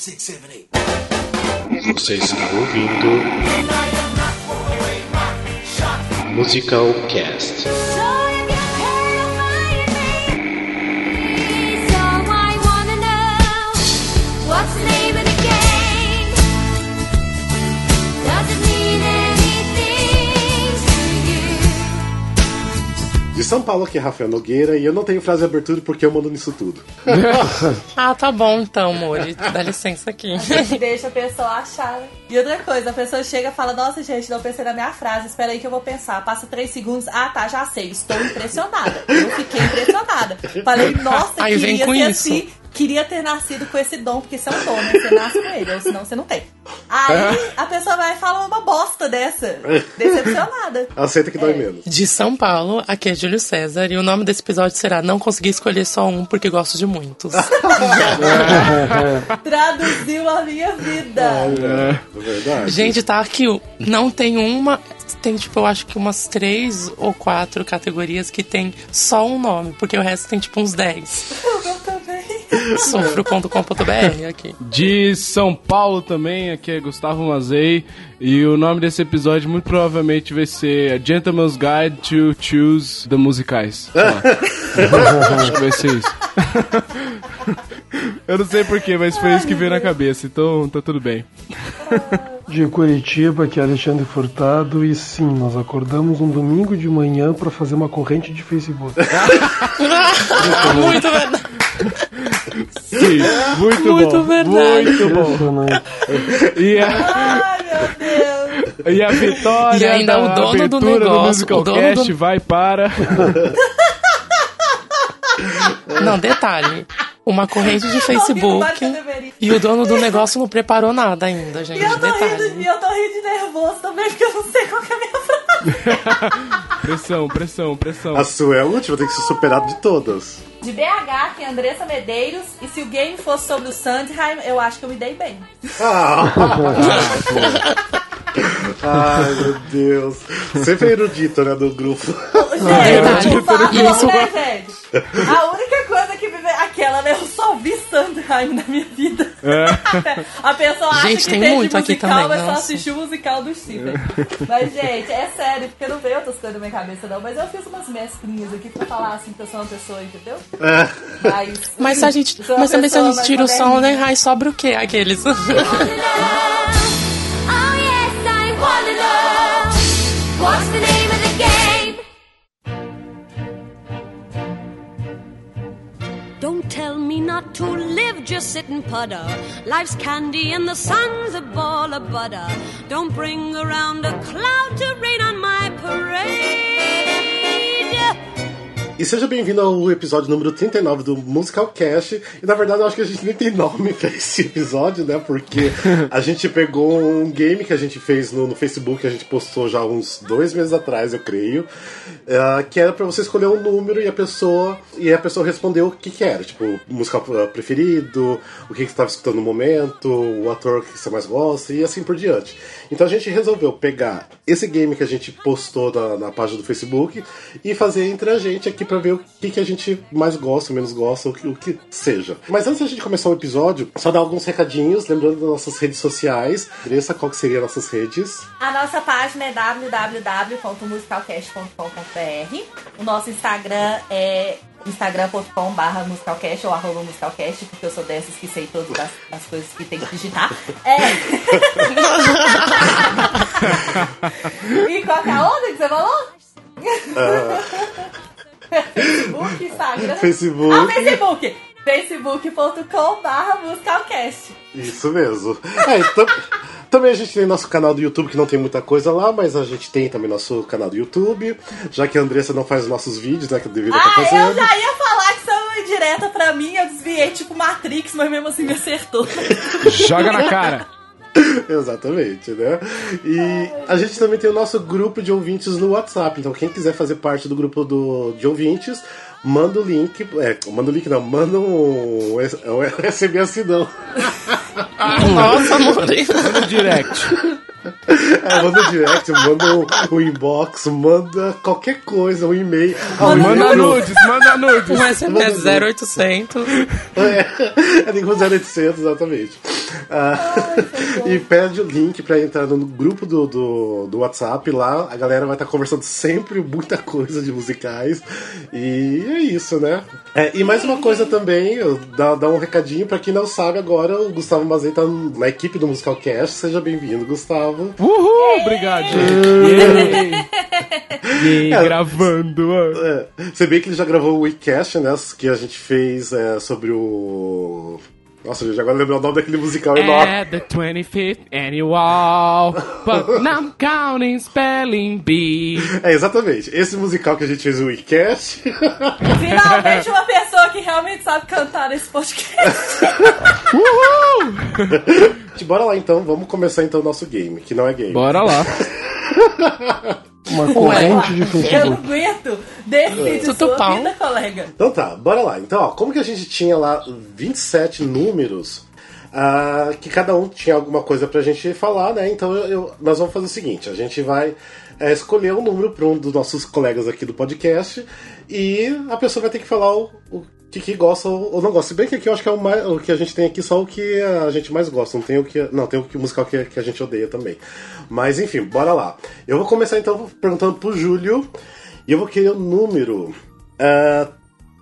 Você está ouvindo Musical Cast. São Paulo aqui é Rafael Nogueira e eu não tenho frase de abertura porque eu mando nisso tudo. ah, tá bom então, Mori. Dá licença aqui. A gente deixa a pessoa achar. E outra coisa, a pessoa chega e fala: Nossa, gente, não pensei na minha frase, espera aí que eu vou pensar. Passa três segundos, ah tá, já sei, estou impressionada. Eu fiquei impressionada. Falei, nossa, Aí vem queria com ser isso. assim. Queria ter nascido com esse dom, porque isso é um dom, né? Você nasce com ele, ou senão você não tem. Aí a pessoa vai falar uma bosta dessa. Decepcionada. Aceita que dói menos. De São Paulo, aqui é Júlio César e o nome desse episódio será Não Consegui Escolher Só Um porque gosto de muitos. Traduziu a minha vida. É verdade. Gente, tá aqui. Não tem uma. Tem, tipo, eu acho que umas três ou quatro categorias que tem só um nome, porque o resto tem, tipo, uns 10. Sofro.com.br aqui. De São Paulo também, aqui é Gustavo Mazei. E o nome desse episódio muito provavelmente vai ser A Gentleman's Guide to Choose the Musicais. Sei lá. Acho que vai ser isso. Eu não sei porquê, mas foi isso que veio na cabeça, então tá tudo bem. De Curitiba, que é Alexandre Furtado, e sim, nós acordamos um domingo de manhã para fazer uma corrente de Facebook. Muito verdade. Sim, muito, Muito bom. verdade. Muito bom. E a, Ai, meu Deus. e a vitória E ainda da o dono do negócio, Musical o dono Cast do- vai para... Não, detalhe. Uma corrente de que que Facebook e o dono do negócio não preparou nada ainda, gente. E eu tô rindo, Detalhe. e eu tô rindo de nervoso também, porque eu não sei qual que é a minha frase. Pressão, pressão, pressão. A sua é a última, tem que ser superada de todas. De BH, tem Andressa Medeiros. E se o game fosse sobre o Sandheim, eu acho que eu me dei bem. Ah. Ai, meu Deus. Sempre é erudito, né, do grupo. Gente, por favor, Isso- né, gente? A única coisa que me só vi Sandheim na minha vida. A pessoa acha Gente, que tem muito aqui musical, também, mas só nossa. assistiu o musical do Steven. Mas, gente, é sério, porque não veio outras coisas na minha cabeça, não. Mas eu fiz umas mesclinhas aqui pra falar, assim, que eu sou uma pessoa, entendeu? Mas... Mas se a gente, mas também se a gente tira o som, né? Ai, sobra o quê? Aqueles. Oh yes, I wanna know what's the name not to live, just sit and putter. Life's candy and the sun's a ball of butter. Don't bring around a cloud to rain on my parade. E seja bem-vindo ao episódio número 39 do Musical Cast. E na verdade eu acho que a gente nem tem nome pra esse episódio, né? Porque a gente pegou um game que a gente fez no, no Facebook, a gente postou já uns dois meses atrás, eu creio. eh, que era pra você escolher um número e a pessoa. E a pessoa respondeu o que, que era. Tipo, musical eh, preferido, o que, que você estava escutando no momento, o ator que você mais gosta e assim por diante. Então a gente resolveu pegar esse game que a gente postou na, na página do Facebook e fazer entre a gente aqui pra ver o que, que a gente mais gosta, menos gosta, o que, o que seja. Mas antes da gente começar o episódio, só dar alguns recadinhos, lembrando das nossas redes sociais. Andressa, qual que seria nossas redes? A nossa página é www.musicalcast.com.br. O nosso Instagram é instagram.com.br musicalcast ou arroba musicalcast, porque eu sou dessas que sei todas as, as coisas que tem que digitar. É. e qual que é a outra que você falou? Facebook, Instagram. Facebook. Ah, Facebook! facebook.com.br musicalcast. Isso mesmo. É, então, também a gente tem nosso canal do YouTube, que não tem muita coisa lá, mas a gente tem também nosso canal do YouTube. Já que a Andressa não faz os nossos vídeos, né? Que deveria estar Ah, eu fazendo. já ia falar que isso é uma indireta pra mim, eu desviei tipo Matrix, mas mesmo assim me acertou. Joga na cara. Exatamente, né? E a gente também tem o nosso grupo de ouvintes no WhatsApp. Então, quem quiser fazer parte do grupo do, de ouvintes, manda o link. É, manda o link, não, manda um, um SMS não. Nossa, amor. No direct. É, manda direct, manda um, um inbox, manda qualquer coisa, um e-mail. Manda não. nudes, manda nudes. Um SMS 0800. É, é tem que usar 800, exatamente. Ah, e pede o link pra entrar no grupo do, do, do WhatsApp lá. A galera vai estar conversando sempre muita coisa de musicais. E é isso, né? É, e mais uma coisa também, dá, dá um recadinho pra quem não sabe agora, o Gustavo Mazei tá na equipe do Musical Cast. Seja bem-vindo, Gustavo. Uhul, obrigado. Yay, É. gravando. É, você vê que ele já gravou o WeCast, né? Que a gente fez é, sobre o. Nossa, gente, agora lembro o nome daquele musical enorme. At the 25th annual, but now I'm counting spelling bee. É, exatamente. Esse musical que a gente fez o WeCast. Finalmente uma pessoa que realmente sabe cantar nesse podcast. Bora lá então, vamos começar então o nosso game, que não é game. Bora lá. Uma corrente de Eu não aguento. Decide Tudo sua pau. vida, colega. Então tá, bora lá. Então, ó, como que a gente tinha lá 27 números, ah, que cada um tinha alguma coisa pra gente falar, né? Então eu- eu- nós vamos fazer o seguinte: a gente vai é, escolher um número para um dos nossos colegas aqui do podcast e a pessoa vai ter que falar o, o que, que gosta ou não gosta. Se bem que aqui eu acho que é o, mais, o que a gente tem aqui só o que a gente mais gosta, não tem o que. Não, tem o que musical que, que a gente odeia também. Mas enfim, bora lá. Eu vou começar então perguntando pro Júlio e eu vou querer o número. ah,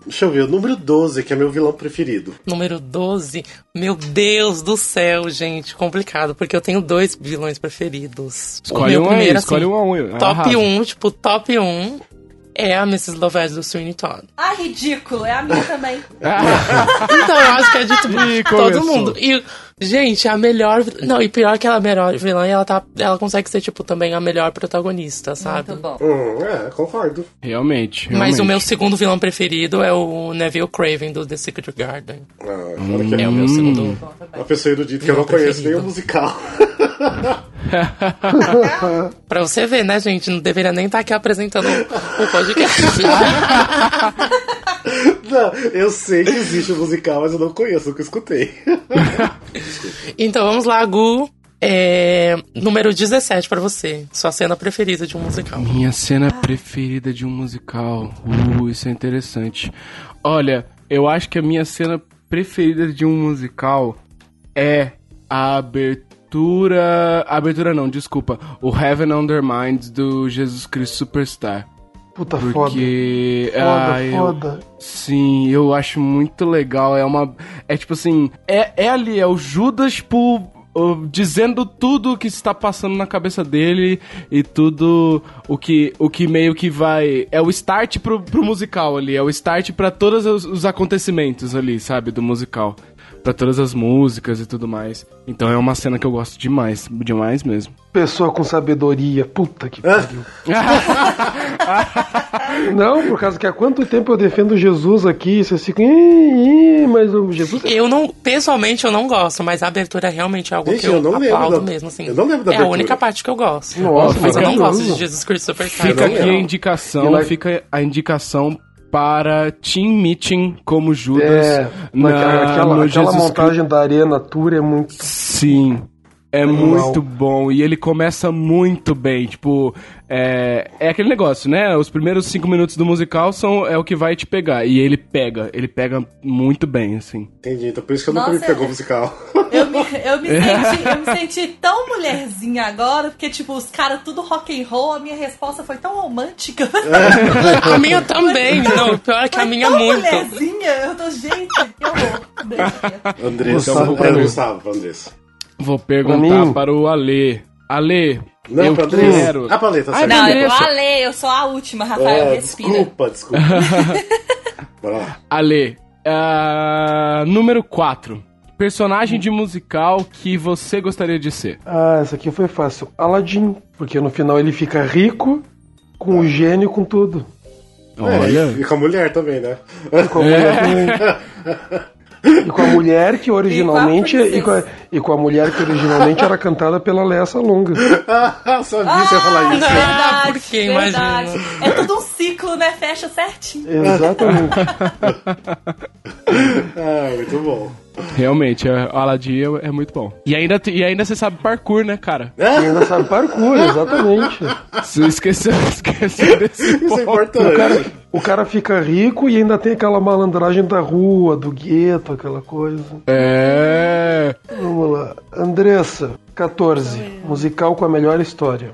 Deixa eu ver, o número 12, que é meu vilão preferido. Número 12. Meu Deus do céu, gente. Complicado, porque eu tenho dois vilões preferidos. Escolhe o meu um aí, primeiro, escolhe assim, um aí. Top Arrasa. 1, tipo, top 1 é a Mrs. Lovett do Sweeney Todd. Ah, ridículo. É a minha também. Então, eu acho que é de Ih, todo começou. mundo. E, gente, a melhor. Não, e pior que ela é a melhor vilã, ela, tá, ela consegue ser, tipo, também a melhor protagonista, sabe? Muito bom. Hum, é, concordo. Realmente, realmente. Mas o meu segundo vilão preferido é o Neville Craven do The Secret Garden. Ah, fora que É o meu segundo. uma pessoa erudita que eu não conheço nem o musical. Pra você ver, né, gente? Não deveria nem estar aqui apresentando o podcast. não, eu sei que existe o musical, mas eu não conheço, nunca escutei. então vamos lá, Gu. É, número 17 pra você. Sua cena preferida de um musical. Minha cena preferida de um musical. Uh, isso é interessante. Olha, eu acho que a minha cena preferida de um musical é a abertura. A abertura não, desculpa. O Heaven on Their Minds do Jesus Cristo Superstar. Puta foda. Porque. Foda, ah, eu- foda. Sim, eu acho muito legal. É uma. É tipo assim. É, é ali, é o Judas, tipo. Dizendo tudo o que está passando na cabeça dele e tudo o que, o que meio que vai. É o start pro, pro musical ali, é o start pra todos os, os acontecimentos ali, sabe, do musical. Pra todas as músicas e tudo mais. Então é uma cena que eu gosto demais, demais mesmo. Pessoa com sabedoria. Puta que pariu. Não, por causa que há quanto tempo eu defendo Jesus aqui, vocês ficam. Mas o Jesus. Eu não, pessoalmente, eu não gosto, mas a abertura realmente é algo Gente, que eu, eu não lembro aplaudo da- mesmo, assim. eu não lembro da É a abertura. única parte que eu gosto. Nossa, mas eu não gosto de Jesus Cristo Superstar. Fica aqui a lembro. indicação, E fica a indicação para Team Meeting como Judas É, na, aquela, aquela, montagem da Arena Tour é muito. Sim. É muito bom. E ele começa muito bem. Tipo, é, é aquele negócio, né? Os primeiros cinco minutos do musical são, é o que vai te pegar. E ele pega. Ele pega muito bem, assim. Entendi, então por isso que eu nunca Nossa, me pegou é- musical. Eu me, eu, me senti, eu me senti tão mulherzinha agora, porque, tipo, os caras tudo rock and roll, a minha resposta foi tão romântica. A minha também. Não, o pior é que a Foi minha tão muito. mulherzinha. Eu tô, gente, que horror. Andressa, Gustavo, é, Gustavo, pra Andressa. Vou perguntar mim? para o Ale. Ale, Não, eu pra quero... Ah, pra Ale, tá Ai, certo. Não, eu Andressa. Ale, eu sou a última, Rafael, É, respira. desculpa, desculpa. Bora lá. Ale, ah, número 4. Personagem de musical que você gostaria de ser. Ah, essa aqui foi fácil. Aladdin. Porque no final ele fica rico, com o gênio, com tudo. Olha... É, e com a mulher também, né? E com a mulher também. E com a mulher que originalmente. E com a E com a, e com a mulher que originalmente era cantada pela Lessa Longa. Sabia que você ia falar isso. Ah, Verdade, por quê? verdade. Imagina. É tudo um ciclo, né? Fecha certinho. Exatamente. Ah, muito bom. Realmente, a Aladdin é, é muito bom. E ainda, e ainda você sabe parkour, né, cara? E ainda sabe parkour, exatamente. Você esqueceu, esqueceu desse Isso é ponto. importante. O cara, o cara fica rico e ainda tem aquela malandragem da rua, do gueto, aquela coisa. É. Vamos lá. Andressa, 14. Musical com a melhor história.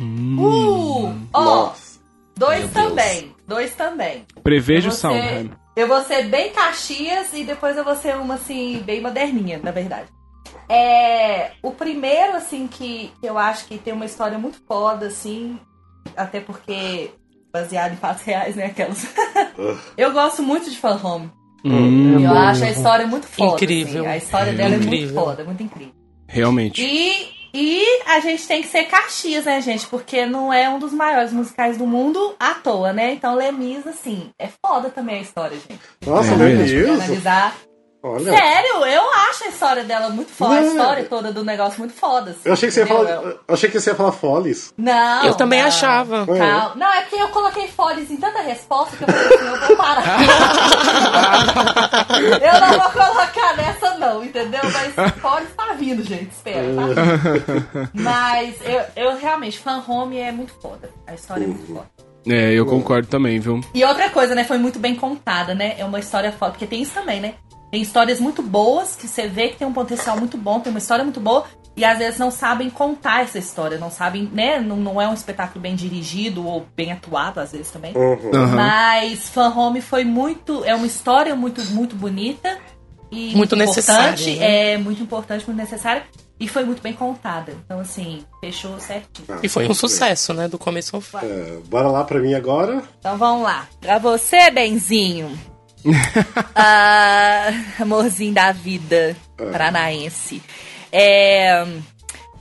Uh! Ó, Nossa. dois Meu Deus. Dois também. Prevejo vou Soundheim. ser- Eu vou ser bem Caxias e depois eu vou ser uma, assim, bem moderninha, na verdade. É, o primeiro, assim, que eu acho que tem uma história muito foda, assim, até porque baseado em fatos reais, né, aquelas. eu gosto muito de Fun Home. Hum, eu bom, acho a é história muito foda. Incrível. assim. A história dela é muito Incrível. foda, muito incrível. realmente. E, e a gente tem que ser Caxias, né, gente? Porque não é um dos maiores musicais do mundo à toa, né? Então, Lemis, assim, é foda também a história, gente. Nossa, É. Deus. Analisar. Olha. Sério, eu acho a história dela muito foda, a Não. história toda do negócio muito foda. assim, Eu achei que você ia falar. Eu achei que você ia falar Follies. Não. Eu também não. achava. Calma. Não, é porque eu coloquei fones em tanta resposta que eu falei assim, eu vou parar. eu não vou colocar nessa não, entendeu? Mas fones tá vindo, gente, espera, tá vindo. Mas eu, eu realmente, Fan Home é muito foda. A história é muito foda. É, eu concordo também, viu? E outra coisa, né? Foi muito bem contada, né? É uma história foda. Porque tem isso também, né? Tem histórias muito boas que você vê que tem um potencial muito bom, tem uma história muito boa. E às vezes não sabem contar essa história, não sabem, né? Não, não é um espetáculo bem dirigido ou bem atuado, às vezes também. Uhum. Mas Fan Home foi muito. É uma história muito, muito bonita. E Muito importante, necessária, né? É muito importante, muito necessária. E foi muito bem contada. Então, assim, fechou certinho. E foi um sucesso, né? Do começo ao fim. É, bora lá pra mim agora. Então vamos lá. Pra você, Benzinho. ah, amorzinho da vida paranaense. É,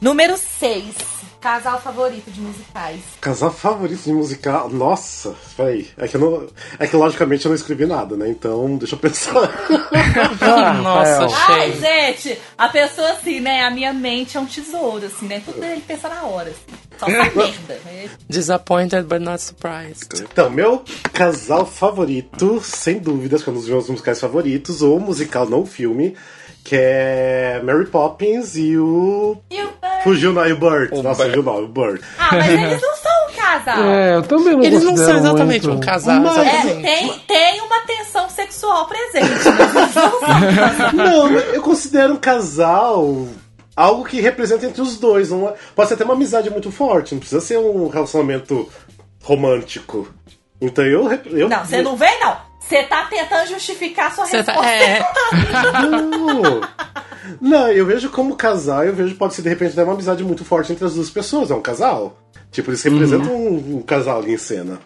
número 6. Casal favorito de musicais. Casal favorito de musical. Nossa, peraí. É que, eu não, é que logicamente eu não escrevi nada, né? Então deixa eu pensar. Nossa, Ai, gente, a pessoa assim, né? A minha mente é um tesouro, assim, né? Tudo ele pensa na hora, assim. Só merda. Disappointed but not surprised. Então, meu casal favorito, sem dúvidas, que é um dos meus musicais favoritos, ou musical, não filme, que é Mary Poppins e o. E o Bert? Fugiu não, e o Burt. Nossa, Burt. fugiu não, o Burt. Ah, mas eles não são um casal. É, eu também não Eles não são exatamente muito. um casal, Mas- É, tem, tem uma tensão sexual presente, mas eles não são um casal. Não, eu considero um casal algo que representa entre os dois. É- pode ser até uma amizade muito forte, não precisa ser um relacionamento romântico. Então eu. eu Não, você não vem, não. Você tá tentando justificar sua Você resposta. tá, é, Não. Não, eu vejo como casal, eu vejo pode ser de repente até uma amizade muito forte entre as duas pessoas. É um casal. Tipo, eles representam um, um casal ali em cena.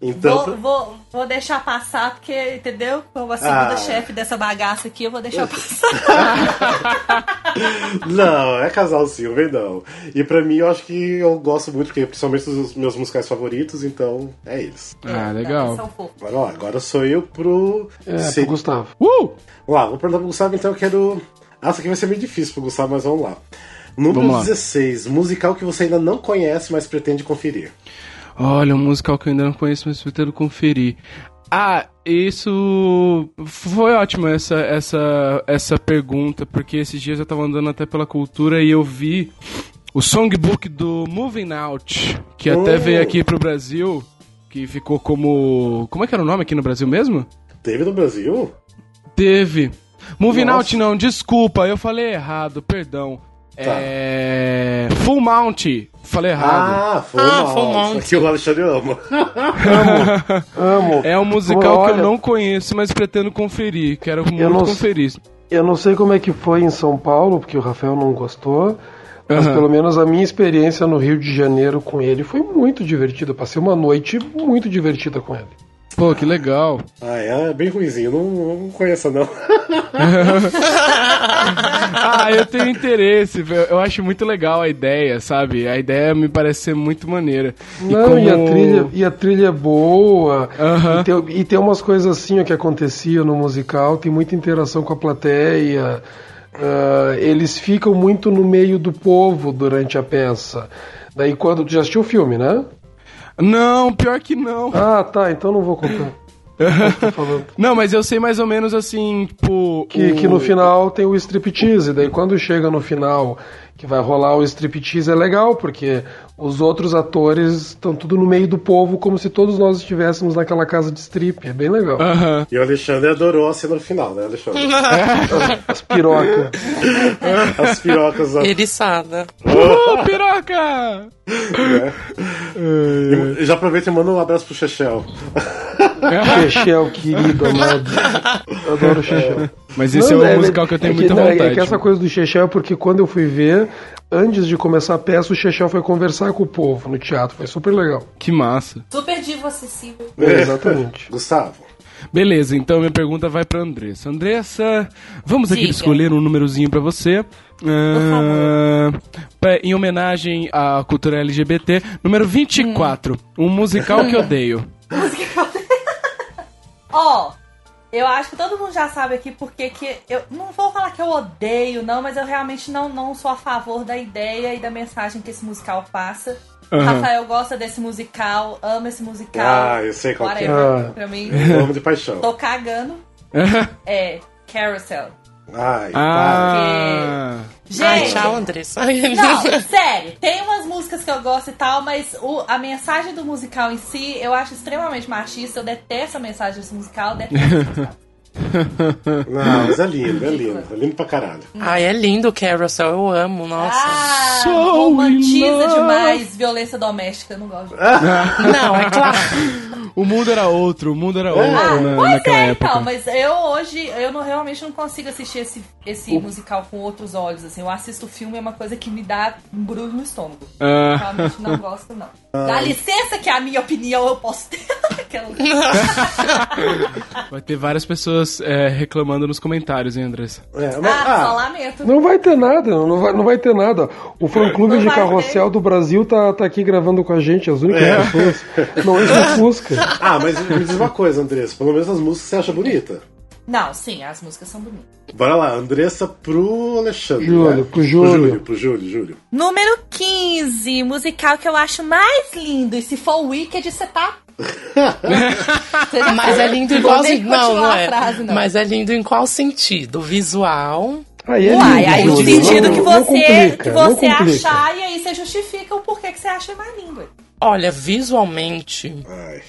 Então. Vou, vou, vou deixar passar, porque, entendeu? Como a segunda Ah. chefe dessa bagaça aqui, eu vou deixar passar. Não, é casal sim, vem não. E pra mim eu acho que eu gosto muito, porque principalmente dos meus musicais favoritos, então é eles. Ah, É, legal. não, são fofos. Agora, ó, agora sou eu pro. É, se- pro Gustavo. Uh! Vamos lá, vou perguntar pro Gustavo, então eu quero. Ah, isso aqui vai ser meio difícil pro Gustavo, mas vamos lá. Número Vamos lá. 16, musical que você ainda não conhece, mas pretende conferir. Olha, um musical que eu ainda não conheço, mas pretendo conferir. Ah, isso foi ótimo essa, essa, essa pergunta, porque esses dias eu tava andando até pela cultura e eu vi o songbook do Moving Out, que até Oh. veio aqui pro Brasil, que ficou como. Como é que era o nome aqui no Brasil mesmo? Teve no Brasil? Teve. Moving Nossa. Out não, desculpa, eu falei errado, perdão. É. Full Mount, falei errado. Ah, foi Ah, mal. Aqui o Alexandre ama. Amo. É um musical Olha, que eu não conheço, mas pretendo conferir. Quero muito não- conferir. Eu não sei como é que foi em São Paulo, porque o Rafael não gostou. Mas Aham. pelo menos a minha experiência no Rio de Janeiro com ele foi muito divertida. Passei uma noite muito divertida com ele. Pô, que legal. Ah, é bem ruimzinho, não, não conheço não. Ah, eu tenho interesse, velho. Eu acho muito legal a ideia, sabe? A ideia me parece ser muito maneira. Não, e, como- a trilha, e a trilha é boa. Aham. E, tem, e tem umas coisas assim ó, que acontecia no musical, tem muita interação com a plateia. ah, eles ficam muito no meio do povo durante a peça. Daí quando. Tu já assistiu o filme, né? Não, pior que não. Ah, tá, então não vou contar. Não, mas eu sei mais ou menos assim, tipo. Que, o- que no final tem o striptease, daí quando chega no final que vai rolar o striptease é legal, porque os outros atores estão tudo no meio do povo, como se todos nós estivéssemos naquela casa de strip, é bem legal. Aham. E o Alexandre adorou a cena no final, né, Alexandre? As pirocas. As pirocas. ó. Eriçada. Uh, piroca! E já aproveita e manda um abraço pro Chechel. Chechel, querido, amado. Eu adoro o Chechel. Mas esse Não, é um musical que eu tenho é muita não, vontade. É que essa coisa do Chechel é porque quando eu fui ver, antes de começar a peça, o Chechel foi conversar com o povo no teatro. Foi super legal. Que massa. Super divo acessível. É, exatamente. Gustavo. Beleza, então minha pergunta vai pra Andressa. Andressa, vamos aqui Diga. escolher um númerozinho pra você. Pra- em homenagem à cultura LGBT, número 24, um musical que odeio. Ó, eu acho que todo mundo já sabe aqui porque que eu não vou falar que eu odeio, não, mas eu realmente não, não sou a favor da ideia e da mensagem que esse musical passa. Aham. Rafael gosta desse musical, ama esse musical. Ah, eu sei qual que é. Ah. Pra mim, Eu amo de paixão. tô cagando. É, Carousel. Ai, ah, Gente, Ai, tchau, Andressa. Não, sério, tem umas músicas que eu gosto e tal, mas o- a mensagem do musical em si eu acho extremamente machista. Eu detesto a mensagem desse musical, eu detesto esse musical. Não, mas é lindo, é lindo. É lindo pra caralho. Ai, é lindo o Carousel, eu amo, nossa. Ah, So romantiza demais violência doméstica, eu não gosto. Não, é claro. o mundo era outro, o mundo era outro Ah, na, pois naquela é, época. então, mas eu hoje, eu não, realmente não consigo assistir esse, esse musical com outros olhos, assim. Eu assisto o filme, é uma coisa que me dá um brulho no estômago. Ah. Realmente não gosto, não. Dá licença que a minha opinião eu posso ter. Aquela- Vai ter várias pessoas é, reclamando nos comentários, hein, Andressa? É, mas, ah, só ah, lamento. Não vai ter nada, não vai, não vai ter nada. O fã-clube Não de carrossel do Brasil tá, tá aqui gravando com a gente, as únicas pessoas. Não enche o Fusca. ah, mas me diz uma coisa, Andressa. Pelo menos as músicas você acha bonita. Não, sim, as músicas são bonitas. Bora lá, Andressa pro Alexandre. Júlio, né? pro Júlio. Pro Júlio, pro Júlio, Júlio. Número 15, musical que eu acho mais lindo. E se for Wicked, você tá. Mas é lindo em qual sentido? Não, não é. frase, não. Mas é lindo em qual sentido? Visual. Aí é Uai, lindo, aí o sentido que você, complica, que você achar e aí você justifica o porquê que você acha mais lindo. Olha, visualmente, Ai.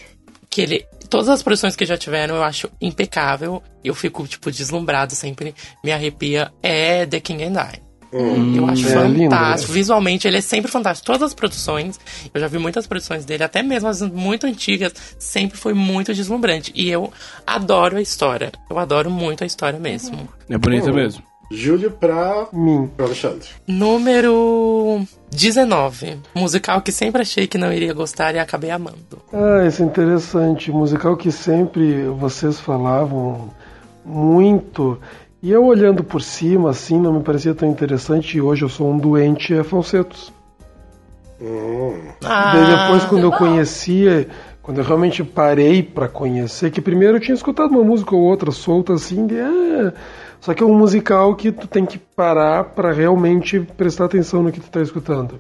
que ele. Todas as produções que já tiveram eu acho impecável. Eu fico, tipo, deslumbrado sempre. Me arrepia. É The King and I. eu acho é lindo, fantástico. né? Visualmente, ele é sempre fantástico. Todas as produções, eu já vi muitas produções dele, até mesmo as muito antigas, sempre foi muito deslumbrante. E eu adoro a história. Eu adoro muito a história mesmo. É bonita mesmo. Júlio pra, Mim. pro Alexandre. Número 19. Musical que sempre achei que não iria gostar e acabei amando. Ah, isso é interessante. Musical que sempre vocês falavam muito. E eu olhando por cima, assim, não me parecia tão interessante. E hoje eu sou um doente, é falsetos. Ah, Daí depois, quando eu conhecia, quando eu realmente parei pra conhecer, que primeiro eu tinha escutado uma música ou outra solta assim, de, ah, só que é um musical que tu tem que parar pra realmente prestar atenção no que tu tá escutando.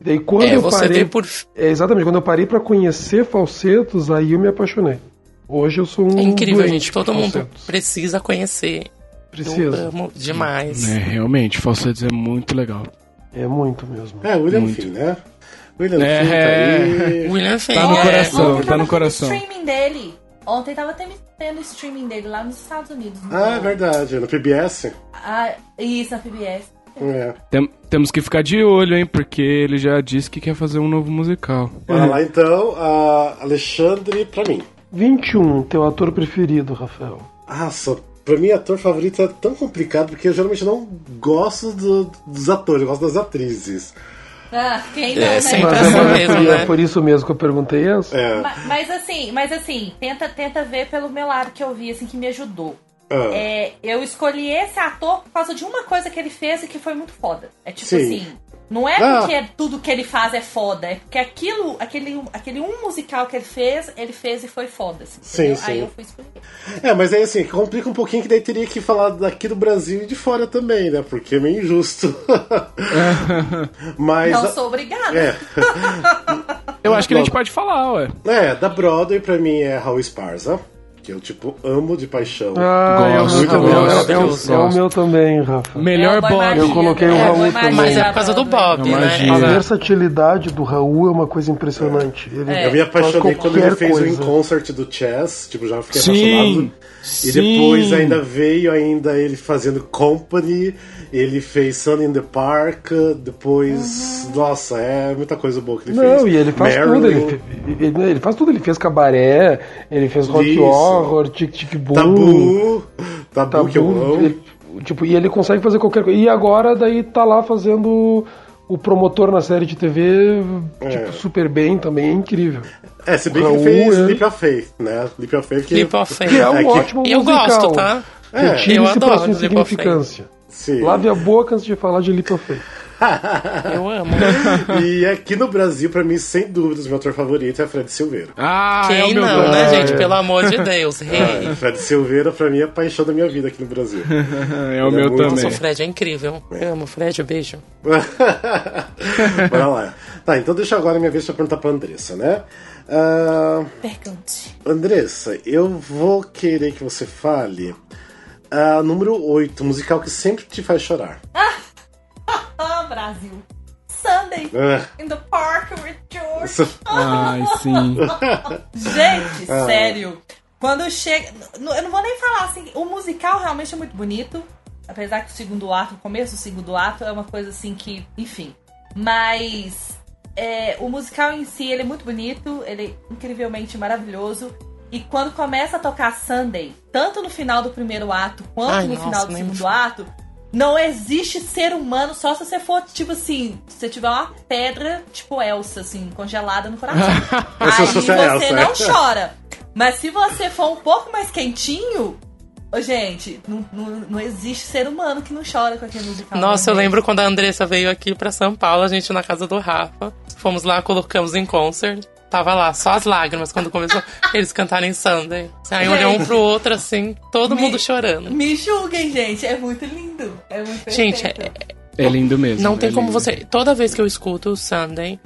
E daí quando É, eu parei, por. é, exatamente, quando eu parei pra conhecer falsetos, aí eu me apaixonei. Hoje eu sou um É incrível, doente gente. Todo mundo falsetos. precisa conhecer. Eu precisa. amo demais. É, realmente, Falsetes é muito legal. É muito mesmo. É, William Muito. Finn, né? William É, Finn tá aí. William Finn. Tá no é. coração. Ontem tá no coração. streaming dele. Ontem tava tendo, streaming dele lá nos Estados Unidos. no- Ah, é verdade. No PBS. Ah, isso, na PBS. É. Tem- temos que ficar de olho, hein? Porque ele já disse que quer fazer um novo musical. Bora lá então, a Alexandre pra mim. 21, teu ator preferido, Rafael. Nossa, pra mim ator favorito é tão complicado porque eu geralmente não gosto do- dos atores, eu gosto das atrizes. Ah, quem não, É, né? sempre Mas assim é, mesmo, por- né? é por isso mesmo que eu perguntei essa. É. Ma- Mas assim, mas assim, tenta, tenta ver pelo meu lado que eu vi, assim, que me ajudou. Ah, É, eu escolhi esse ator por causa de uma coisa que ele fez e que foi muito foda. É tipo Sim. assim. Não é Ah. porque tudo que ele faz é foda, é porque aquilo, aquele, aquele um musical que ele fez, ele fez e foi foda. Assim, Sim, entendeu? sim. Aí eu fui escolher. É, mas aí assim, complica um pouquinho que daí teria que falar daqui do Brasil e de fora também, né? Porque é meio injusto. mas. Não sou obrigada. É, Eu acho que a gente pode falar, ué. é, da Broadway pra mim é Raul Esparza. Que eu, tipo, amo de paixão. Ah, é o Gosto, meu também. gosto, É, é o- gosto. é o meu também, Rafa. Melhor É, o Bob. Magia, Eu coloquei o né? Raul também. Mas é por causa do Bob, É né? A versatilidade do Raul é uma coisa impressionante. Ele É. Eu me apaixonei quando ele fez o coisa. In Concert do Chess, tipo, já fiquei Sim, apaixonado. E sim. depois ainda veio ainda ele fazendo Company, ele fez Sun in the Park, depois. Nossa, é muita coisa boa que ele fez. Não, e ele faz Marilyn, tudo. Ele, ele, ele faz tudo. Ele fez cabaré, ele fez rock Isso. Horror, tic tic boom. Tabu, tabu, Tabu, que eu amo. ele- tipo, e ele consegue fazer qualquer coisa. E agora daí tá lá fazendo o promotor na série de TV, tipo, super bem também, é incrível. É, se bem que ele fez é. Leap of Faith, né? Leap of Faith que. Leap of Faith. Que é um É que- ótimo Eu musical. gosto, tá? É, eu pra adoro sua Leap of Faith. insignificância. Sim. Lave a boca antes de falar de Leap of Faith. Eu amo. E aqui no Brasil, pra mim, sem dúvidas, meu ator favorito é Fred Silveira. Ah, é Quem o meu não, né, Ah, gente? é. Pelo amor de Deus. Rei. Fred Silveira, pra mim, é a paixão da minha vida aqui no Brasil. É o Ele é meu muito Nossa, o também. Fred é incrível. Eu amo o Fred, beijo. Bora lá. Tá, então deixa agora a minha vez pra perguntar pra Andressa, né? Ah, Pergunte. Andressa, eu vou querer que você fale ah, número 8, musical que sempre te faz chorar. Ah, Brasil. Sunday Ah, in the park with George. Ai, sim. Gente, Ah. sério. Quando chega. Eu não vou nem falar assim. O musical realmente é muito bonito. Apesar que o segundo ato, o começo do segundo ato é uma coisa assim que. Enfim. Mas. é, o musical em si, ele é muito bonito. Ele é incrivelmente maravilhoso. E quando começa a tocar Sunday, tanto no final do primeiro ato quanto Ai, no nossa, final do me segundo ato, não existe ser humano só se você for, tipo assim, se você tiver uma pedra, tipo Elsa, assim, congelada no coração. Aí você você é Elsa, não é. chora. Mas se você for um pouco mais quentinho, gente, não, não, não existe ser humano que não chora com aquele musical. Nossa, eu né, lembro quando a Andressa veio aqui pra São Paulo, a gente na casa do Rafa. Fomos lá, colocamos em concert. Tava lá, só as lágrimas quando começou eles cantarem Sunday. Aí olhou um pro outro assim, todo Me- mundo chorando. Me julguem, gente. É muito lindo. É muito Gente, perfeito. é- É lindo mesmo. Não tem é como lindo. você. Toda vez que eu escuto o Sunday,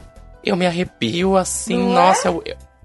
eu me arrepio assim. Não é? nossa, eu-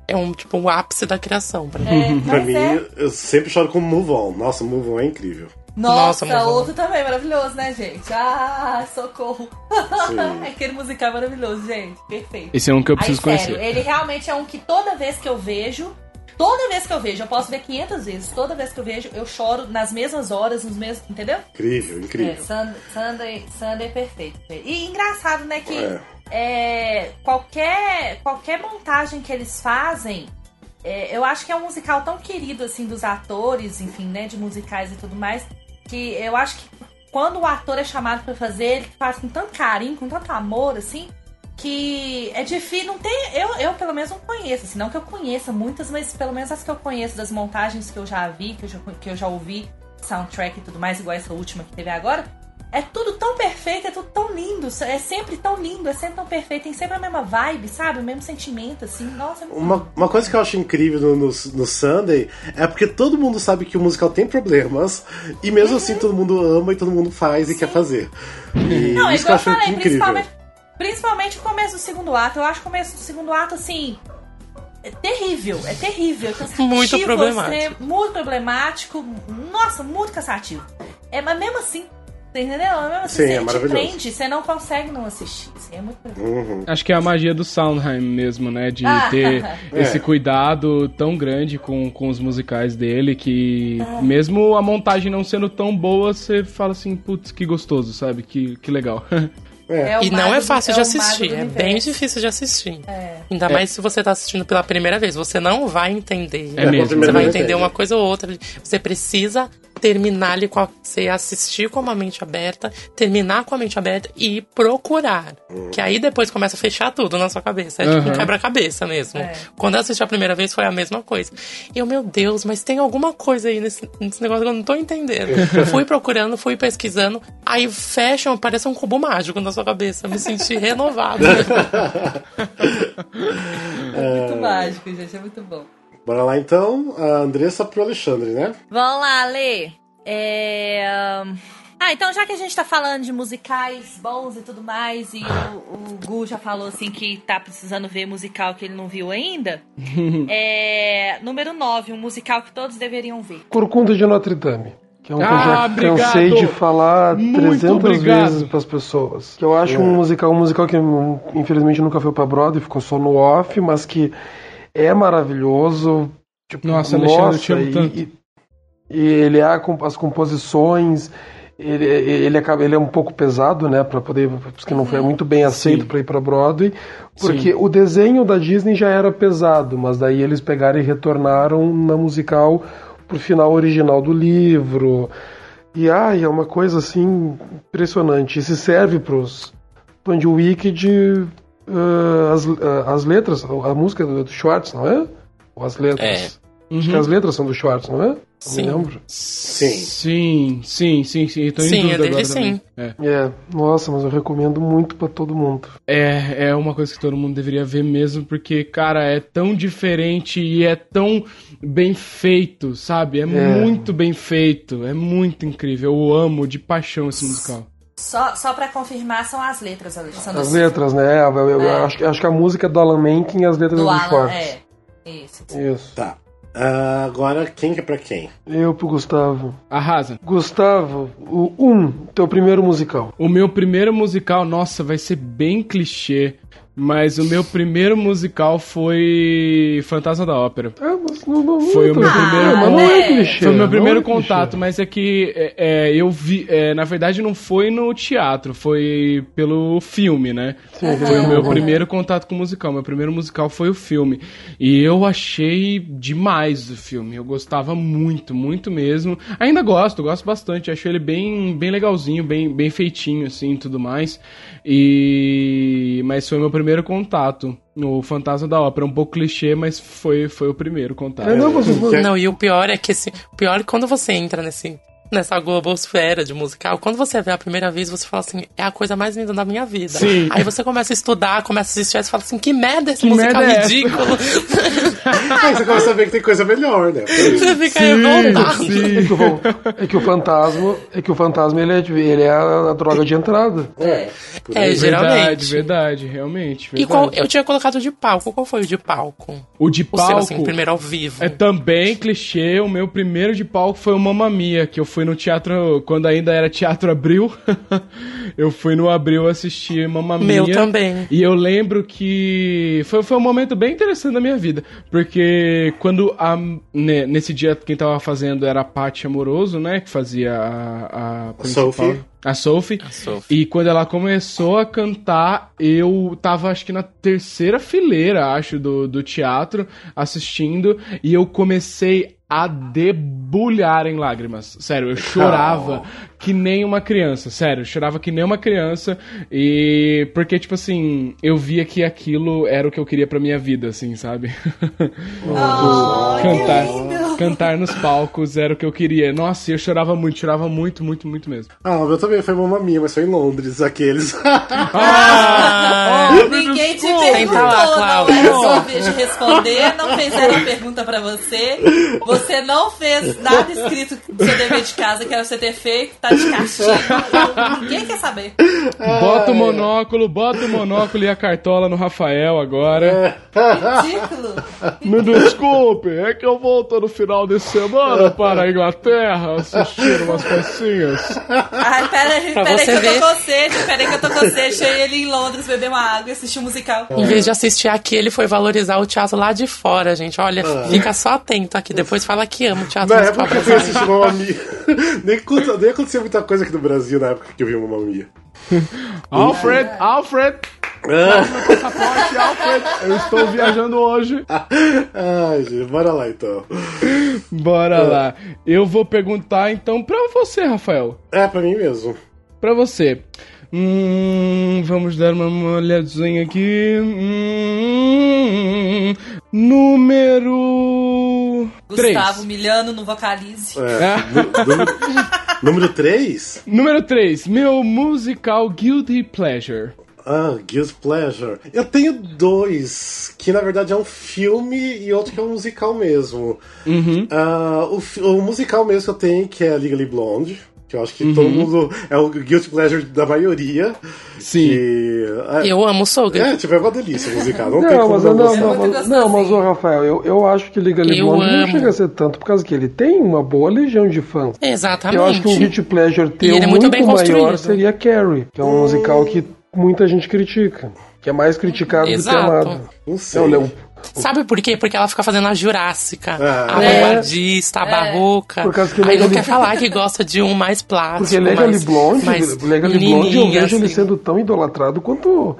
é um tipo um ápice da criação pra mim. É, Pra mim, é. eu sempre choro com Move On. Nossa, Move On é incrível. Nossa, Nossa, outro também maravilhoso, né, gente? Ah, socorro. Aquele musical é maravilhoso, gente. Perfeito. Esse é um que eu Aí, preciso sério, conhecer. ele realmente é um que toda vez que eu vejo, toda vez que eu vejo, eu posso ver 500 vezes, toda vez que eu vejo, eu choro nas mesmas horas, nos mesmos, entendeu? Incrível, É, incrível. Sun- Sunday, Sunday é perfeito. E engraçado, né, que É. é, qualquer, qualquer montagem que eles fazem, é, eu acho que é um musical tão querido, assim, dos atores, enfim, né, de musicais e tudo mais, que eu acho que quando o ator é chamado pra fazer, ele faz com tanto carinho, com tanto amor, assim, que é difícil, não tem, eu, eu pelo menos não conheço, assim, não que eu conheça muitas, mas pelo menos as que eu conheço das montagens que eu já vi, que eu já, que eu já ouvi, soundtrack e tudo mais, igual essa última que teve agora, é tudo tão perfeito, é tudo tão lindo, é sempre tão lindo, é sempre tão perfeito, tem sempre a mesma vibe, sabe? O mesmo sentimento, assim, nossa, é Uma, uma coisa que eu acho incrível no, no, no Sunday é porque todo mundo sabe que o musical tem problemas e mesmo assim todo mundo ama e todo mundo faz e quer fazer. E Não, é isso que eu igual eu acho falei, incrível. principalmente, principalmente o começo do segundo ato. Eu acho o começo do segundo ato, assim. É terrível, é terrível. é cansativo, Muito problemático. extremo, muito problemático. Nossa, muito cansativo. É, mas mesmo assim, você entendeu? Mesmo assim, Sim, é você prende, você não consegue não assistir. Assim, é muito Uhum. Acho que é a magia do Sondheim mesmo, né? De Ah. ter esse É. cuidado tão grande com, com os musicais dele que, mesmo a montagem não sendo tão boa, você fala assim, putz, que gostoso, sabe? Que, que legal. É o E não é fácil é de assistir, é bem difícil de assistir. É. Ainda mais se você tá assistindo pela primeira vez, você não vai entender. É mesmo. Você vai entender entende. uma coisa ou outra. Você precisa terminar ali com a, você assistir com a mente aberta, terminar com a mente aberta e procurar. Que aí depois começa a fechar tudo na sua cabeça. É tipo um Uhum. quebra-cabeça mesmo. É. Quando eu assisti a primeira vez foi a mesma coisa. E eu, meu Deus, mas tem alguma coisa aí nesse, nesse negócio que eu não tô entendendo. fui procurando, fui pesquisando, aí fecham, parece um cubo mágico na sua cabeça. Me senti renovado. É muito mágico, gente, é muito bom. Bora lá então, a Andressa pro Alexandre, né? Vamos lá, Lê. É, hum, Ah, então já que a gente tá falando de musicais bons e tudo mais, e o, o Gu já falou assim que tá precisando ver musical que ele não viu ainda. é. Número 9, um musical que todos deveriam ver. Corcunda de Notre Dame. Que é um que eu Ah, já obrigado. cansei de falar Muito 300 obrigado. vezes pras pessoas. Que eu acho um musical, um musical que hum, infelizmente nunca foi pra Broadway, ficou só no off, mas que é maravilhoso. Tipo, Nossa, Alexandre, eu te amo e, tanto. e- e ele é comp- as composições, ele, ele, acaba, ele é um pouco pesado, né, para poder, porque não foi muito bem aceito para ir para Broadway, porque Sim. o desenho da Disney já era pesado, mas daí eles pegaram e retornaram na musical pro final original do livro. E ai, é uma coisa assim impressionante. E se serve pros fãs de Ah, as, ah, as letras, a música do, do Schwartz, não é? Ou as letras? Acho que Uhum. as letras são do Schwartz, não é? Não Sim. me lembro. Sim. Sim, sim, sim, sim. Eu tô em Sim, dúvida é dele agora sim. É. É, nossa, mas eu recomendo muito pra todo mundo. É, é uma coisa que todo mundo deveria ver mesmo, porque, cara, é tão diferente e é tão bem feito, sabe? É, muito bem feito, é muito incrível. Eu amo de paixão esse musical. Só, só pra confirmar, são as letras, Alexandre. As letras, né? Eu, eu- eu É. acho, que- acho que a música é do Alan Menken e as letras do do, Alan. Schwartz. É. Isso. Isso. Tá. Ah, agora, quem que é pra quem? Eu pro Gustavo. Arrasa. Gustavo, o um, teu primeiro musical. O meu primeiro musical, nossa, vai ser bem clichê, mas o meu primeiro musical foi Fantasma da Ópera. Ah, mas não, não, Foi o meu é primeiro mas não é clichê. Foi o meu primeiro é clichê. contato, mas é que é, é, eu vi. é, na verdade, não foi no teatro, foi pelo filme, né? Sim, Foi o meu primeiro contato com o musical. Meu primeiro musical foi o filme. E eu achei demais o filme. Eu gostava muito, muito mesmo. Ainda gosto, gosto bastante. Acho ele bem, bem legalzinho, bem, bem feitinho, assim e tudo mais. E. Mas foi o meu primeiro contato. No Fantasma da Ópera. Um pouco clichê, mas foi, foi o primeiro contato. É, não, Não, e o pior é que esse, o pior é que quando você entra nesse nessa globosfera de musical, quando você vê a primeira vez, você fala assim, é a coisa mais linda da minha vida. Sim. Aí você começa a estudar, começa a assistir, e você fala assim, que merda esse Que musical merda é ridículo. Aí você começa a ver que tem coisa melhor, né? Você fica revoltado. É que, o, é que o fantasma, é que o fantasma ele é, ele é a, a droga de entrada. É, É, geralmente. Verdade, verdade, realmente. E qual, verdade. eu tinha colocado de palco, qual foi o de palco? O de O palco seu, assim, primeiro ao vivo. é também clichê. O meu primeiro de palco foi o Mamma Mia, que eu fui no teatro, quando ainda era Teatro Abril. eu fui no Abril assistir Mamma Mia. Meu também. E eu lembro que foi, foi um momento bem interessante da minha vida. Porque quando a, né, nesse dia quem tava fazendo era a Paty Amoroso, né? Que fazia a, a principal. Sophie. A Sophie. Sophie. E quando ela começou a cantar, eu tava acho que na terceira fileira, acho, do, do teatro, assistindo, e eu comecei a debulhar em lágrimas. Sério, eu chorava que nem uma criança, sério, eu chorava que nem uma criança, e porque, tipo assim, eu via que aquilo era o que eu queria pra minha vida, assim, sabe? Oh, que cantar, lindo. cantar nos palcos era o que eu queria. Nossa, eu chorava muito, chorava muito, muito, muito mesmo. Ah, o meu também foi Mamma Mia, mas foi em Londres, aqueles. Ah, Ninguém te. Perguntou, Senta lá, não era sua vez de responder, não fizeram a pergunta pra você. Você não fez nada escrito no seu dever de casa que era você ter feito, tá de castigo. Ninguém quer saber. Bota o monóculo, bota o monóculo e a cartola no Rafael agora. Ridículo. Me desculpe, é que eu volto no final de semana para a Inglaterra assistir umas pecinhas. Ai, peraí, peraí que eu tô com sede, peraí que eu tô com sede. Deixei ele em Londres beber uma água e assistir um musical. Em vez de assistir aqui, ele foi valorizar o teatro lá de fora, gente. Olha, fica só atento aqui. Depois fala que ama o teatro Na época que eu fui assistir Mamma Mia, nem, nem acontecia muita coisa aqui no Brasil na época que eu vi Mamma Mia. Alfred, Alfred, Ah, passaporte, Alfred, eu estou viajando hoje. Ai, gente, bora lá então. Bora lá. Eu vou perguntar então pra você, Rafael. É, pra mim mesmo. Pra você. Hum, vamos dar uma olhadinha aqui. Hum, número. Gustavo 3. Milhano no Vocalize. É, número, número 3? Número 3. Meu musical Guilty Pleasure. Ah, Guilty Pleasure. Eu tenho dois, que na verdade é um filme e outro que é um musical mesmo. Uhum. Ah, o, o musical mesmo que eu tenho, que é Legally Blonde. Que eu acho que todo mundo. É o guilty pleasure da maioria. Sim. Que, é, Eu amo Soul é, tipo, é uma delícia musical. Não, tem Não, como mas, não não, não, muito mas, não, mas ô, Rafael, eu, eu acho que Eu Blonde não chega a ser tanto, por causa que ele tem uma boa legião de fãs. Exatamente. Eu acho que um Guilty Pleasure E teu é muito, muito bem maior construído. seria Carrie, que é um musical que muita gente critica. Que é mais criticado Exato. do que amado. Não sei. Eu. Sabe por quê? Porque ela fica fazendo a Jurássica, Ah. a É. vanguardista, a barroca. Por causa que Aí não quer falar que gosta de um mais plástico. Porque Legally mais, Blonde, mais Legally Blonde, eu vejo ele assim. sendo tão idolatrado quanto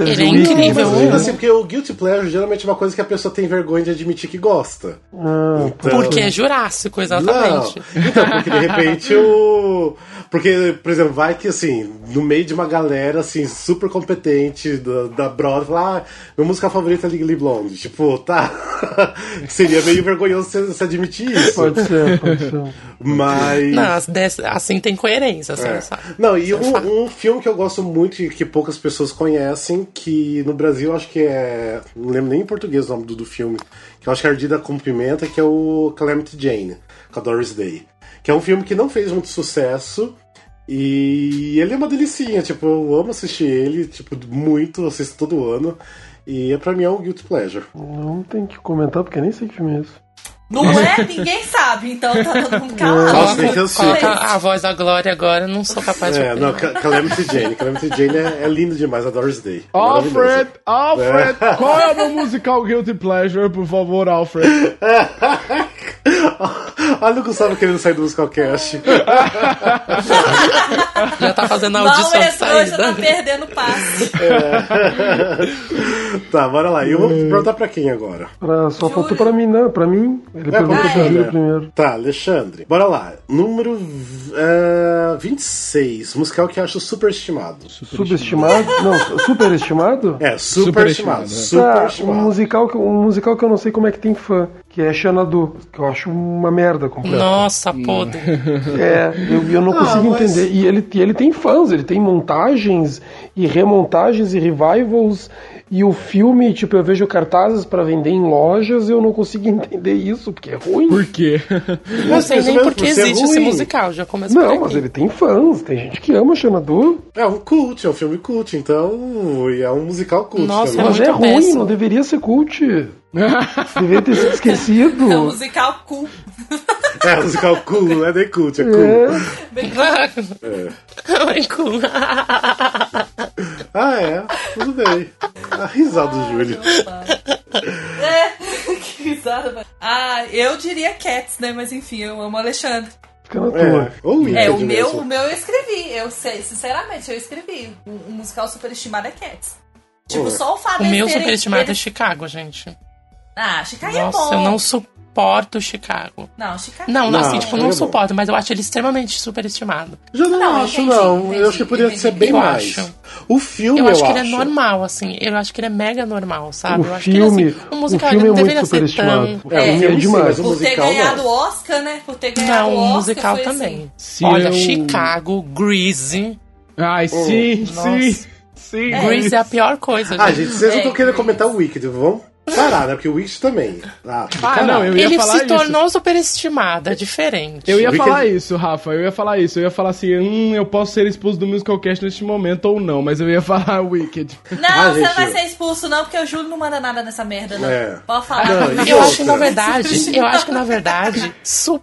Ele é incrível, Mas, né? assim, porque o guilty pleasure geralmente é uma coisa que a pessoa tem vergonha de admitir que gosta. Ah, Então- Porque é Jurássico, exatamente. Não. Então, porque de repente o. Porque, por exemplo, vai que assim, no meio de uma galera assim, super competente da, da Broadway, fala, ah, meu música favorita é Legally Blonde. Tipo, tá. Seria meio vergonhoso você, você admitir isso. Pode ser, pode ser. Mas. Não, assim tem coerência, assim, É. sabe? Não, e um, um filme que eu gosto muito e que poucas pessoas conhecem, que no Brasil acho que é. Não lembro nem em português o nome do, do filme, que eu acho que é Ardida com Pimenta, que é o Calamity Jane, com a Doris Day. Que é um filme que não fez muito sucesso. E ele é uma delicinha, tipo, eu amo assistir ele, tipo, muito, assisto todo ano. E é pra mim é um guilty pleasure. Não tem que comentar, porque nem sei que filme é esse. Não é? Ninguém sabe, então tá todo mundo calado. Nossa. Coloca a voz da Glória agora, eu não sou capaz de É, não, Ca- Calamity Jane. Calamity Jane é, é lindo demais, a Doris Day. Alfred, Alfred, É. qual é o meu musical Guilty Pleasure, por favor, Alfred? Olha o Gustavo querendo sair do Musicalcast. Já tá fazendo a Mal audição de entrou, já tá saída. perdendo passe. tá, bora lá. E eu vou perguntar pra quem agora? Pra- só faltou pra mim, não, pra mim. Ele É, perguntou pra pro Júlio né? primeiro. Tá, Alexandre. Bora lá. Número uh, 26. Musical que acho superestimado. Subestimado? Não, superestimado? É, superestimado. Superestimado, Tá, um musical, que- um musical que eu não sei como é que tem fã, que é Xanadu, que eu acho uma merda completa. Nossa, podre. É, eu, eu não Ah, consigo mas- entender. E ele, e ele tem fãs, ele tem montagens e remontagens e revivals. E o filme, tipo, eu vejo cartazes pra vender em lojas e eu não consigo entender isso, porque é ruim. Por quê? Não sei Mas nem mesmo por que por ser existe esse ruim. musical, já começa Não, mas ele tem fãs, tem gente que ama Xanadu. É um cult, é um filme cult, então. e É um musical cult Nossa, também. Mas muito é ruim, péssimo. não deveria ser cult. deveria ter sido esquecido. É um musical cool. É, um musical cool, não é nem cult, é cool. É. Ai, cool. Ah, é. Tudo bem. A risada do Júlio. É, que risada. mano. Ah, eu diria Cats, né? Mas enfim, eu amo o Alexandre. Fica na tua. É, ou Wicked É, o meu, o meu eu escrevi. Eu sei, sinceramente, eu escrevi. Um, um musical superestimado é Cats. Tipo, Ué. só o fato O meu superestimado é eles- Chicago, gente. Ah, Chicago é Nossa, bom. eu não suporto Chicago. Não, Chicago Não, Não, assim, tipo, Chicago não é bom. suporto, mas eu acho ele extremamente superestimado. Já não, Não, acho, entendi, não. entendi, eu acho que poderia entendi. ser bem Eu mais. acho. O filme, Eu eu, acho que ele é normal, assim. Eu acho que ele é mega normal, sabe? O eu acho filme, que ele, assim, um musical o filme é não muito deveria ser superestimado. tão. É, o o filme é sim, demais. o Por ter musical ganhado não. o Oscar, né? Por ter ganhado Não, o o Oscar. musical foi também. Assim. Olha, eu- Chicago, Greasy. Ai, sim, sim, sim. Greasy é a pior coisa, Ah, gente. gente, vocês não É, estão querendo Grease. comentar o Wicked. Vamos parar, né? Porque o Wicked também. Ah, Ah, não, eu ia Ele falar se isso. tornou superestimado, é diferente. Eu ia Wicked- falar isso, Rafa. Eu ia falar isso. Eu ia falar assim, hum, eu posso ser expulso do Musicalcast neste momento ou não, mas eu ia falar Wicked. Não, Ah, você gente, não vai ser expulso, não, porque o Júlio não manda nada nessa merda, não. É. Pode falar. Não, Eu outra? acho que na verdade, eu acho que na verdade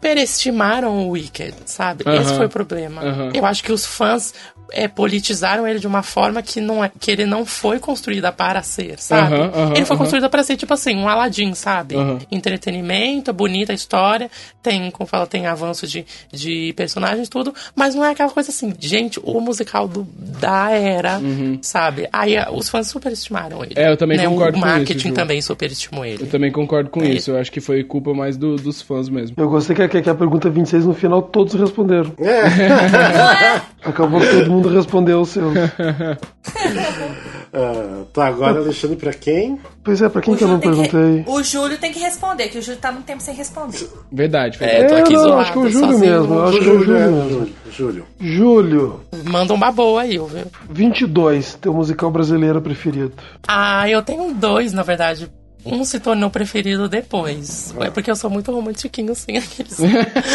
superestimaram o Wicked, sabe? Esse Aham, foi o problema. aham. Eu acho que os fãs é, politizaram ele de uma forma que não é, que ele não foi construída para ser, sabe? Aham, aham, ele foi construído para ser tipo assim, um Aladdin, sabe? Aham. Entretenimento, bonita história, tem, como fala, tem avanço de, de personagens tudo, mas não é aquela coisa assim, gente, o musical do, da era, sabe? Aí ah, os fãs superestimaram ele. Uhum. É, eu também né? concordo O com marketing isso, Ju. também superestimou ele. Eu também concordo com É. isso. Eu acho que foi culpa mais do- dos fãs mesmo. Eu gostei que, que, que a pergunta 26 no final todos responderam. É. Acabou que todo mundo respondeu o seu. Ah, tá, agora Alexandre pra quem? Pois é, pra quem O que eu não Júlio, perguntei? que, o Júlio tem que responder, que o Júlio tá muito tempo sem responder. Verdade, É, verdade. tô aqui não, zoado, acho que é o Júlio mesmo. Eu acho que é o Júlio é, mesmo. Júlio. Júlio. Júlio, Manda uma boa aí, viu? 22, teu musical brasileiro preferido. Ah, eu tenho dois, na verdade, um se tornou preferido depois. É porque eu sou muito romantiquinho, assim, aqueles.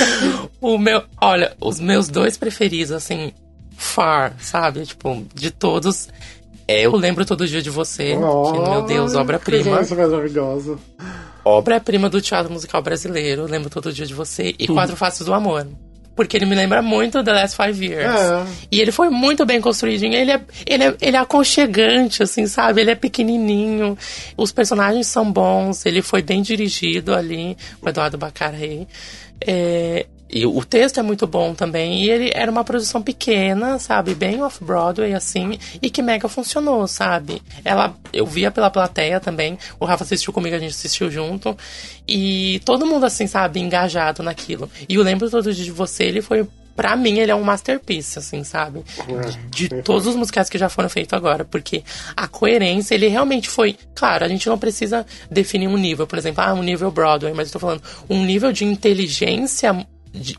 o meu. Olha, os meus dois preferidos, assim, far, sabe? Tipo, de todos. É, eu lembro todo dia de você. que, meu Deus, obra-prima. Coisa maravilhosa. Obra-prima do teatro musical brasileiro. Lembro todo dia de você. E Quatro Faces do Amor. Porque ele me lembra muito The Last Five Years. É. E ele foi muito bem construidinho. Ele é, ele, é, ele é aconchegante, assim, sabe? Ele é pequenininho. Os personagens são bons. Ele foi bem dirigido ali, o Eduardo Bacarrei. É, e o texto é muito bom também. E ele era uma produção pequena, sabe? Bem off-Broadway, assim. E que mega funcionou, sabe? Ela, eu via pela plateia também. O Rafa assistiu comigo, a gente assistiu junto. E todo mundo, assim, sabe? Engajado naquilo. E o Lembro Todo Dia de Você, ele foi... Pra mim, ele é um masterpiece, assim, sabe? De todos os musicais que já foram feitos agora. Porque a coerência, ele realmente foi... Claro, a gente não precisa definir um nível. Por exemplo, ah, um nível Broadway. Mas eu tô falando um nível de inteligência de-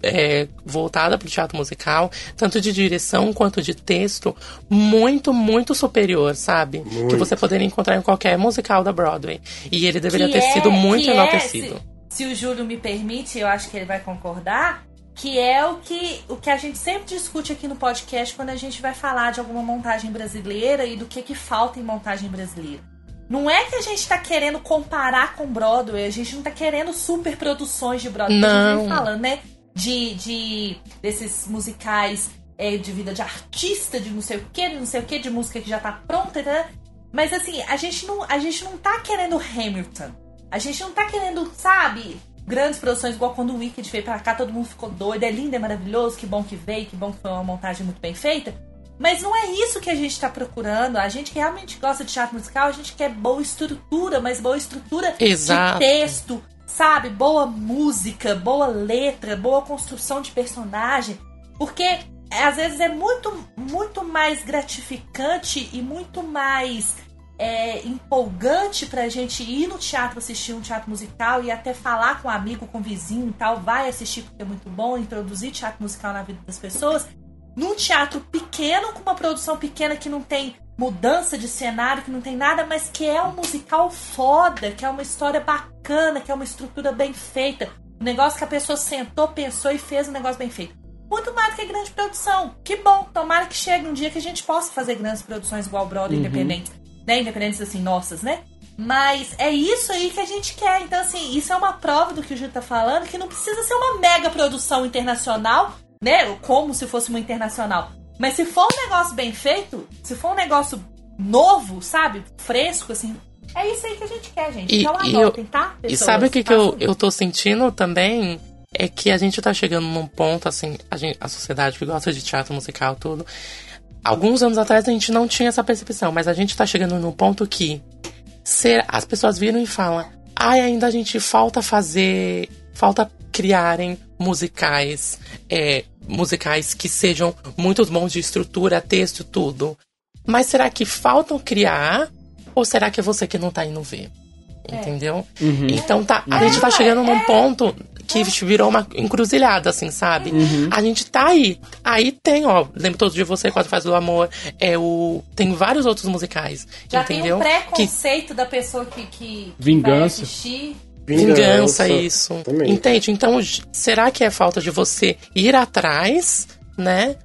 é, voltada para o teatro musical, tanto de direção quanto de texto, muito, muito superior, sabe? Que você poderia encontrar em qualquer musical da Broadway. E ele deveria Que ter é- sido muito é, enaltecido. se, se o Júlio me permite, eu acho que ele vai concordar, que é o que, o que a gente sempre discute aqui no podcast quando a gente vai falar de alguma montagem brasileira e do que, que falta em montagem brasileira. Não é que a gente tá querendo comparar com Broadway, a gente não tá querendo super produções de Broadway. A gente vem Não. falando, né? De, de desses musicais é, de vida de artista, de não sei o que, de não sei o que, de música que já tá pronta, tá? Mas assim, a gente não, a gente não tá querendo Hamilton. A gente não tá querendo, sabe, grandes produções igual quando o Wicked veio pra cá, todo mundo ficou doido, é lindo, é maravilhoso, que bom que veio, que bom que foi uma montagem muito bem feita. Mas não é isso que a gente tá procurando. A gente que realmente gosta de teatro musical, a gente quer boa estrutura, mas boa estrutura Exato. de texto, sabe? Boa música, boa letra, boa construção de personagem. Porque é, às vezes é muito, muito mais gratificante e muito mais é, empolgante pra gente ir no teatro assistir um teatro musical e até falar com um amigo, com um vizinho e tal, vai assistir porque é muito bom, introduzir teatro musical na vida das pessoas. Num teatro pequeno, com uma produção pequena que não tem mudança de cenário, que não tem nada, mas que é um musical foda, que é uma história bacana, que é uma estrutura bem feita. Um negócio que a pessoa sentou, pensou e fez um negócio bem feito. Muito mais do que grande produção. Que bom, tomara que chegue um dia que a gente possa fazer grandes produções igual o Broadway independentes, né? Independentes assim, nossas, né? Mas é isso aí que a gente quer. Então, assim, isso é uma prova do que o Júlio tá falando, que não precisa ser uma mega produção internacional, né? Como se fosse uma internacional. Mas se for um negócio bem feito, se for um negócio novo, sabe? Fresco, assim. É isso aí que a gente quer, gente. E- então e anotem, tá? E pessoas? sabe o que, que eu, Façam eu tô sentindo também? É que a gente tá chegando num ponto, assim, a, gente, a sociedade que gosta de teatro musical tudo. Alguns anos atrás a gente não tinha essa percepção, mas a gente tá chegando num ponto que ser, as pessoas viram e falam: ai, ainda a gente falta fazer. Falta criarem musicais, é, musicais que sejam muito bons de estrutura, texto, tudo. Mas será que faltam criar? Ou será que é você que não tá indo ver? Entendeu? Então tá, a gente tá chegando num ponto que virou uma encruzilhada, assim, sabe? A gente tá aí. Aí tem, ó, lembro todo de você quando faz o amor. É o. Tem vários outros musicais. Já entendeu? tem um que preconceito da pessoa que, que, que Vingança. vai assistir. Vingança, isso. Também. Entende? Então, será que é falta de você ir atrás, né?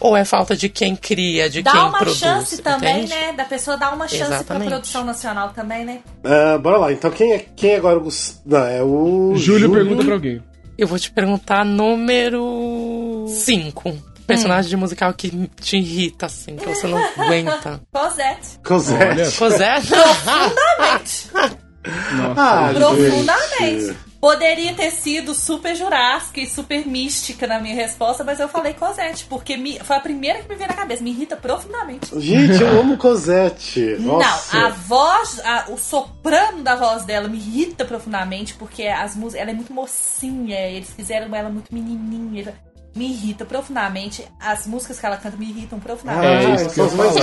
Ou é falta de quem cria, de Dá quem uma produz? chance também, entende? né? Da pessoa dar uma chance Exatamente. pra produção nacional também, né? Ah, bora lá, então quem é, quem é agora o Não, é o. Júlio pergunta pra alguém. Eu vou te perguntar número 5. Personagem de musical que te irrita, assim, que você não aguenta. Cosette. Cosette. Olha. Cosette? Profundamente. Nossa. Ah, Profundamente. gente. Poderia ter sido super jurássica e super mística na minha resposta, mas eu falei Cosette, porque me- foi a primeira que me veio na cabeça. Me irrita profundamente. Gente, eu amo Cosette. Nossa. Não, a voz, a- o soprano da voz dela me irrita profundamente, porque as músicas, ela é muito mocinha, eles fizeram ela muito menininha. Me irrita profundamente. As músicas que ela canta me irritam Ah, profundamente. É isso que são eu as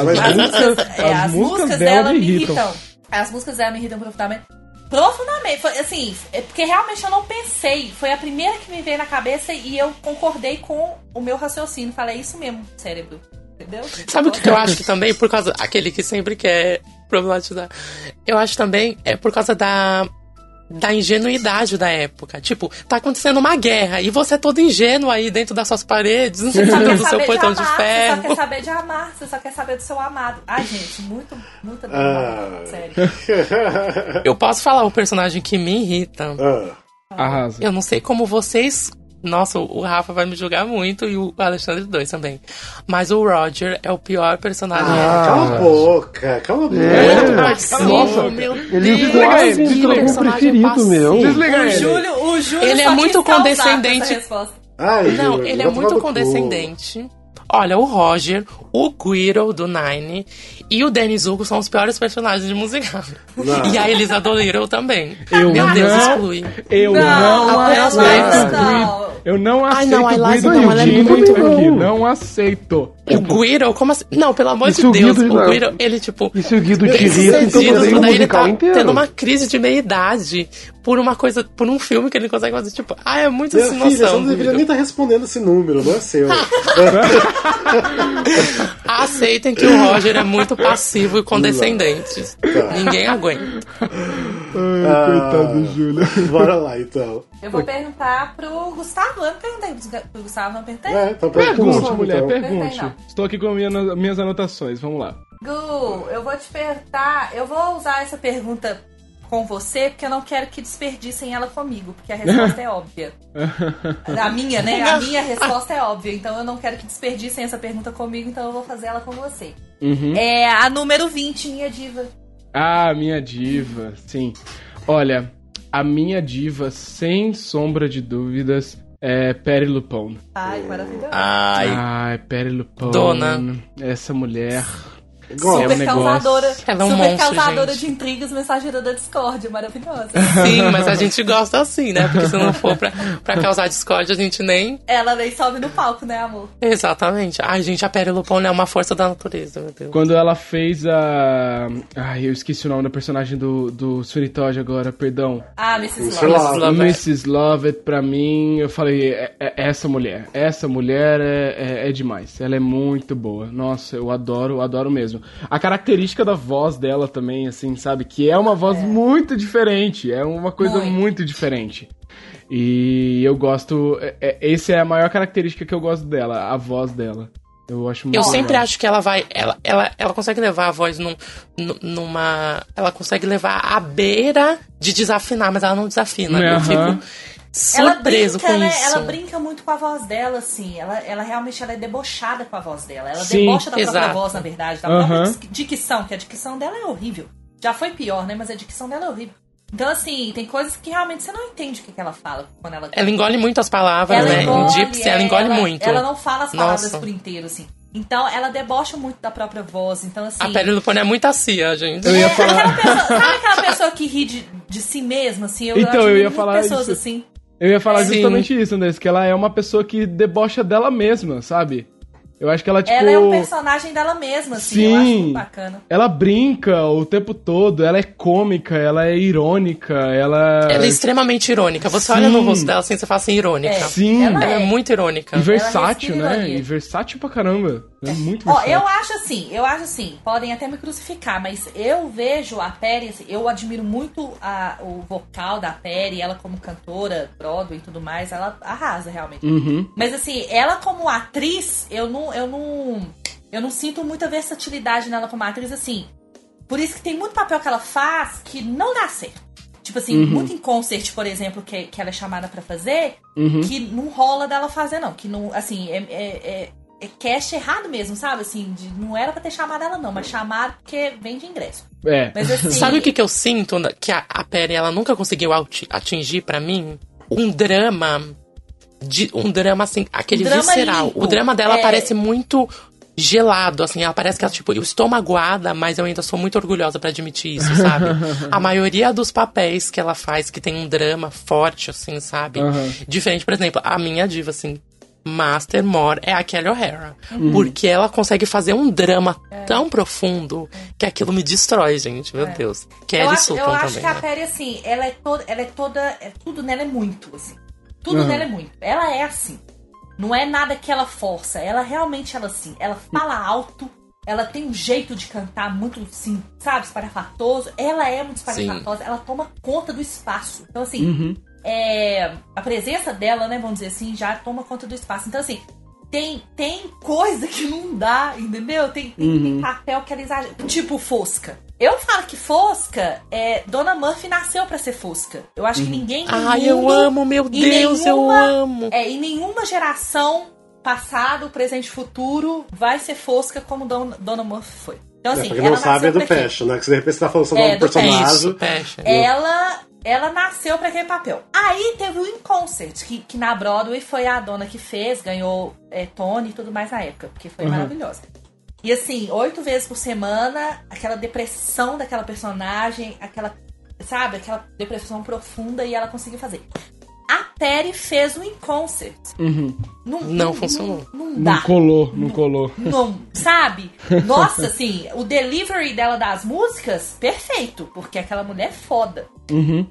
as mais As As músicas, é, As as músicas músicas dela dela me me irritam. irritam. As músicas dela me irritam profundamente. Profundamente. Foi, assim, é porque realmente eu não pensei. Foi a primeira que me veio na cabeça e eu concordei com o meu raciocínio. Falei, é isso mesmo, cérebro. Entendeu? Sabe o que, que eu acho que também? Por causa aquele que sempre quer problematizar. Eu acho também é por causa da da ingenuidade da época. Tipo, tá acontecendo uma guerra e você é todo ingênuo aí dentro das suas paredes, não quer do seu de portão amar, de você só ferro. quer saber de amar, você só quer saber do seu amado. Ai, gente, muito, muito Ah. sério. Eu posso falar o personagem que me irrita. Ah, Arrasa. Eu não sei como vocês. Nossa, o Rafa vai me julgar muito e o Alexandre 2 também. Mas o Roger é o pior personagem. ah, cala a boca, cala a boca. É. Muito passivo, Nossa, meu Ele Deus. quase que personagem preferido passivo. meu. Desliga O ele. Júlio, o Júlio Ele é muito condescendente. Ai, Não, Júlio, ele é muito condescendente. Olha, o Roger, o Guido do Nine e o Dennis Hugo são os piores personagens de musical. Não. E a Elisa Dolittle também. Eu Meu Deus, não- exclui. Eu Não, não, apenas aceito. não. Guido. Eu não Ai, aceito não, a o Eliza Guido não, ela é muito- aqui. não. Não aceito. O Guido, como assim? Não, pelo amor de se o Deus, Guido- o Guido, ele tipo. E se o Guido irrita, então daí ele tá inteiro. tendo uma crise de meia-idade por uma coisa, por um filme que ele não consegue fazer. Tipo, ah, é muito Minha sem filha, você noção. não deveria nem estar respondendo esse número, não é seu. Aceitem que o Roger é muito passivo e condescendente. Ninguém aguenta. Ah, coitado do Júlio. Bora lá, então. Eu vou perguntar pro Gustavo. Eu perguntei pro- Gustavo, não perguntei? É, então Pergunte, então. mulher, Então. pergunte. Não. Estou aqui com minha- minhas anotações, vamos lá. Gu, eu vou te perguntar. Eu vou usar essa pergunta com você, porque eu não quero que desperdicem ela comigo, porque a resposta é óbvia. A minha, né? A minha resposta é óbvia. Então eu não quero que desperdicem essa pergunta comigo, então eu vou fazer ela com você. Uhum. É a número 20, minha diva. Ah, minha diva, sim. Olha, a minha diva, sem sombra de dúvidas, é Perry Lupone. Ai, maravilhoso. Ai, Ai, Perry Lupone. Dona. Essa mulher. Gosto. É um super causadora, Ela é um super monstro, causadora gente. de intrigas, mensageira da discórdia, maravilhosa. sim, mas a gente gosta assim, né? Porque se não for pra, pra causar discórdia, a gente nem. Ela nem sobe no palco, né, amor? Exatamente. Ai, gente, a Perry Lupone é uma força da natureza, meu Deus. Quando ela fez a. Ai, eu esqueci o nome da personagem do, do Todd agora, perdão. Ah, Mrs. Lovett. Mrs. Lovett, pra mim, eu falei, é, é essa mulher. Essa mulher é, é, é demais. Ela é muito boa. Nossa, eu adoro, adoro mesmo. A característica da voz dela também, assim, sabe? Que é uma voz muito diferente. É uma coisa Muito. muito, diferente. E eu gosto. É, é, essa é a maior característica que eu gosto dela, a voz dela. Eu acho muito Eu sempre legal. acho que ela vai. Ela, ela, ela consegue levar a voz num, nu- numa. Ela consegue levar à beira de desafinar, mas ela não desafina. Eu Aham. Fico Ela surpreso brinca, com né? isso. Ela brinca muito com a voz dela, assim. Ela, ela realmente ela é debochada com a voz dela. Ela Sim, debocha da própria exato. voz, na verdade. Da Aham. própria dicção, que a dicção dela é horrível. Já foi pior, né? Mas a dicção dela é horrível. Então, assim, tem coisas que realmente você não entende o que, que ela fala quando ela Ela engole muito as palavras, Ela né? engole, em Gypsy, ela engole ela- muito. Ela não fala as palavras Nossa. por inteiro, assim. Então, ela debocha muito da própria voz. Então, assim. A Perry Lupone é muito cia, gente. Eu ia É, falar- aquela pessoa- sabe aquela pessoa que ri de, de si mesma, assim? Eu, Então, eu admiro ia falar pessoas isso. assim. Eu ia falar Sim. justamente isso, Andrés, que ela é uma pessoa que debocha dela mesma, sabe? Eu acho que ela, tipo. Ela é um personagem dela mesma, assim. Eu acho Sim. muito bacana. Ela brinca o tempo todo, ela é cômica, ela é irônica, ela. Ela é extremamente irônica. Você Sim. olha no rosto dela assim, você fala assim, irônica. É. Sim, Ela Ela é é. muito irônica. e versátil, né? ironia. E versátil pra caramba. É muito Ó, versátil. eu acho assim, eu acho assim, podem até me crucificar, mas eu vejo a Perry, assim, eu admiro muito a- o vocal da Perry, ela como cantora, Broadway e tudo mais, ela arrasa realmente. Uhum. Mas assim, ela como atriz, eu não, eu não, eu não sinto muita versatilidade nela como atriz, assim. Por isso que tem muito papel que ela faz que não dá certo. Tipo assim, muito em concert, por exemplo, que, que ela é chamada pra fazer, Uhum. que não rola dela fazer, não. Que não, assim, é, é, é, é cast errado mesmo, sabe? Assim, de- não era pra ter chamado ela, não, mas chamaram porque vende ingresso. É. Mas assim. Sabe o que, que eu sinto que a, a Perry ela nunca conseguiu ati- atingir pra mim? Um drama. De, um drama assim, aquele drama visceral. limpo. O drama dela É. parece muito gelado, assim, ela parece que ela, tipo, eu estou magoada, mas eu ainda sou muito orgulhosa pra admitir isso, sabe? a maioria dos papéis que ela faz que tem um drama forte, assim, sabe? Aham. Diferente, por exemplo, a minha diva, assim, Master More é a Kelly O'Hara. Porque ela consegue fazer um drama tão profundo que aquilo me destrói, gente. Meu Deus. Kelly eu acho, Sutton eu acho que a né? Perry, assim, ela é toda. Ela é toda. é- tudo nela é muito, assim. Tudo Uhum. nela é muito. Ela é assim. Não é nada que ela força. Ela realmente ela assim. Ela fala alto. ela tem um jeito de cantar muito, assim, sabe, esparafatoso. Ela é muito esparafatosa, ela toma conta do espaço. Então, assim, é, a presença dela, né, vamos dizer assim, já toma conta do espaço. Então, assim, tem, tem coisa que não dá, entendeu? Tem, tem, tem papel que ela exagera. Tipo Fosca. Eu falo que Fosca, é, Dona Murphy nasceu pra ser Fosca. Eu acho que ninguém no Ai, eu mundo, amo, meu Deus, eu nenhuma- amo. É, em nenhuma geração, passado, presente e futuro, vai ser Fosca como Dona, Dona Murphy foi. Então, É, assim, pra quem ela não sabe é nasceu do? Passion, né? Que se de repente você tá falando sobre É, um do personagem. Isso, Passion. Ela, ela nasceu pra aquele papel. Aí teve o In Concert, que, que na Broadway foi a dona que fez, ganhou é, Tony e tudo mais na época, porque foi maravilhosa. E assim, oito vezes por semana, aquela depressão daquela personagem, aquela, sabe, aquela depressão profunda e ela conseguiu fazer. A Perry fez o In Concert. Não, Não funcionou. Não, não dá. Não colou, não colou. Não, sabe? Nossa, assim, o delivery dela das músicas, perfeito, porque aquela mulher é foda.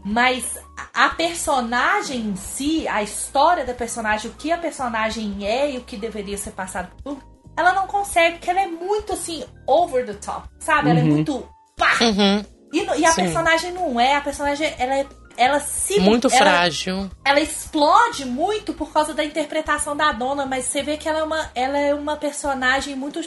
Mas a personagem em si, a história da personagem, o que a personagem é e o que deveria ser passado por ela não consegue, porque ela é muito assim, over the top, sabe? Ela é muito. Pá! Uhum. E, e a Sim. personagem não é, a personagem, ela é. Ela se. Muito ela- frágil. ela explode muito por causa da interpretação da dona, mas você vê que ela é uma, ela é uma personagem muito,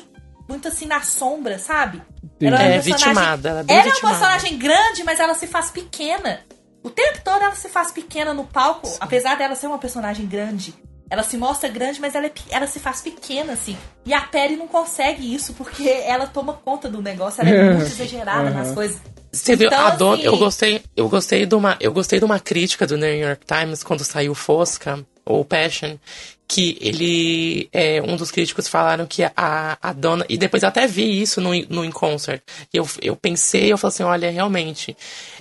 muito assim na sombra, sabe? Ela É, personagem- vitimada, ela é bem Ela é uma vitimada. personagem grande, mas ela se faz pequena. O tempo todo ela se faz pequena no palco, apesar dela ser uma personagem grande. Ela se mostra grande, mas ela, é ela se faz pequena, assim. E a Perry não consegue isso, porque ela toma conta do negócio, ela é muito exagerada nas coisas. Você viu, Então, a dona, assim- eu gostei, eu gostei de uma, eu gostei de uma crítica do New York Times quando saiu Fosca ou Passion, que ele, é, um dos críticos falaram que a, a dona, e depois eu até vi isso no, no In Concert, eu, eu pensei, eu falei assim, olha, realmente,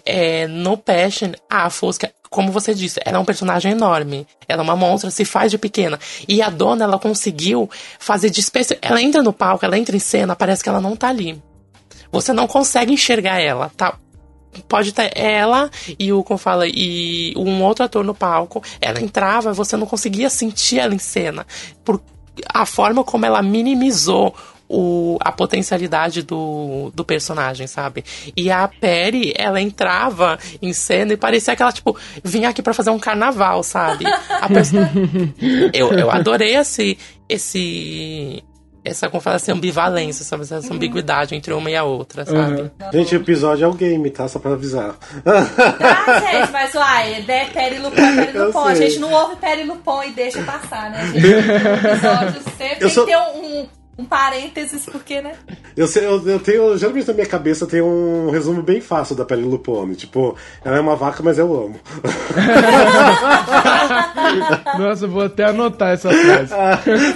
é, no Passion, a Fosca, como você disse, ela é um personagem enorme, ela é uma monstra, se faz de pequena, e a dona, ela conseguiu fazer de espécie, ela entra no palco, ela entra em cena, parece que ela não tá ali. Você não consegue enxergar ela, tá? Pode ter ela e o, como fala, e um outro ator no palco. Ela entrava, você não conseguia sentir ela em cena. Por a forma como ela minimizou o, a potencialidade do, do personagem, sabe? E a Perry, ela entrava em cena e parecia que ela, tipo, vinha aqui pra fazer um carnaval, sabe? Perso- eu, eu adorei esse, esse, essa, como fala assim, ambivalência, sabe? Essa ambiguidade entre uma e a outra, sabe? Gente, o episódio é o game, tá? Só pra avisar. Ah, gente, mas uai, é Peri Lupon, Peri Eu Lupon. A gente não ouve Peri Lupon e deixa passar, né? A gente no episódio sempre tem sou- que ter um, um, parênteses, porque, né? Eu, sei, eu, eu tenho, geralmente na minha cabeça tem um resumo bem fácil da pele Lupone. Tipo, ela é uma vaca, mas eu amo. Nossa, eu vou até anotar essa frase.